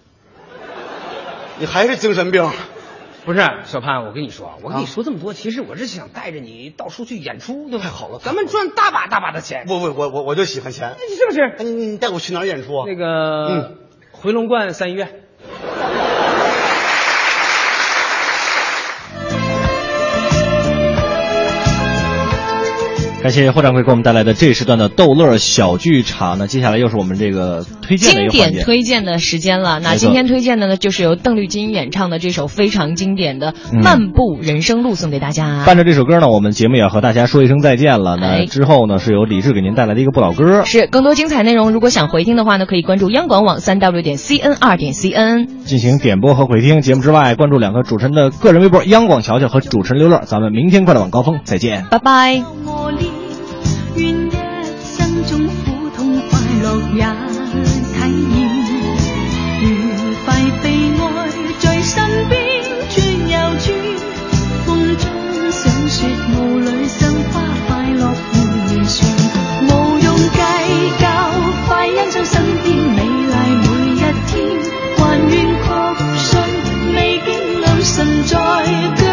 你还是精神病？不是小潘，我跟你说，我跟你说这么多，其实我是想带着你到处去演出，对吧？太好了，咱们赚大把大把的钱。不不，我我我就喜欢钱，你是不是？你你带我去哪儿演出啊？那个，嗯，回龙观三医院。感谢霍掌柜给我们带来的这时段的逗乐小剧场。那接下来又是我们这个推荐的经典推荐的时间了。那今天推荐的呢，就是由邓丽君演唱的这首非常经典的《漫步人生路》，送给大家。伴着这首歌呢，我们节目也要和大家说一声再见了。那之后呢，是由李志给您带来的一个不老歌。是更多精彩内容，如果想回听的话呢，可以关注央广网三 w 点 cn 二点 cn 进行点播和回听。节目之外，关注两个主持人的个人微博：央广乔乔和主持人刘乐。咱们明天快乐晚高峰再见，拜拜。神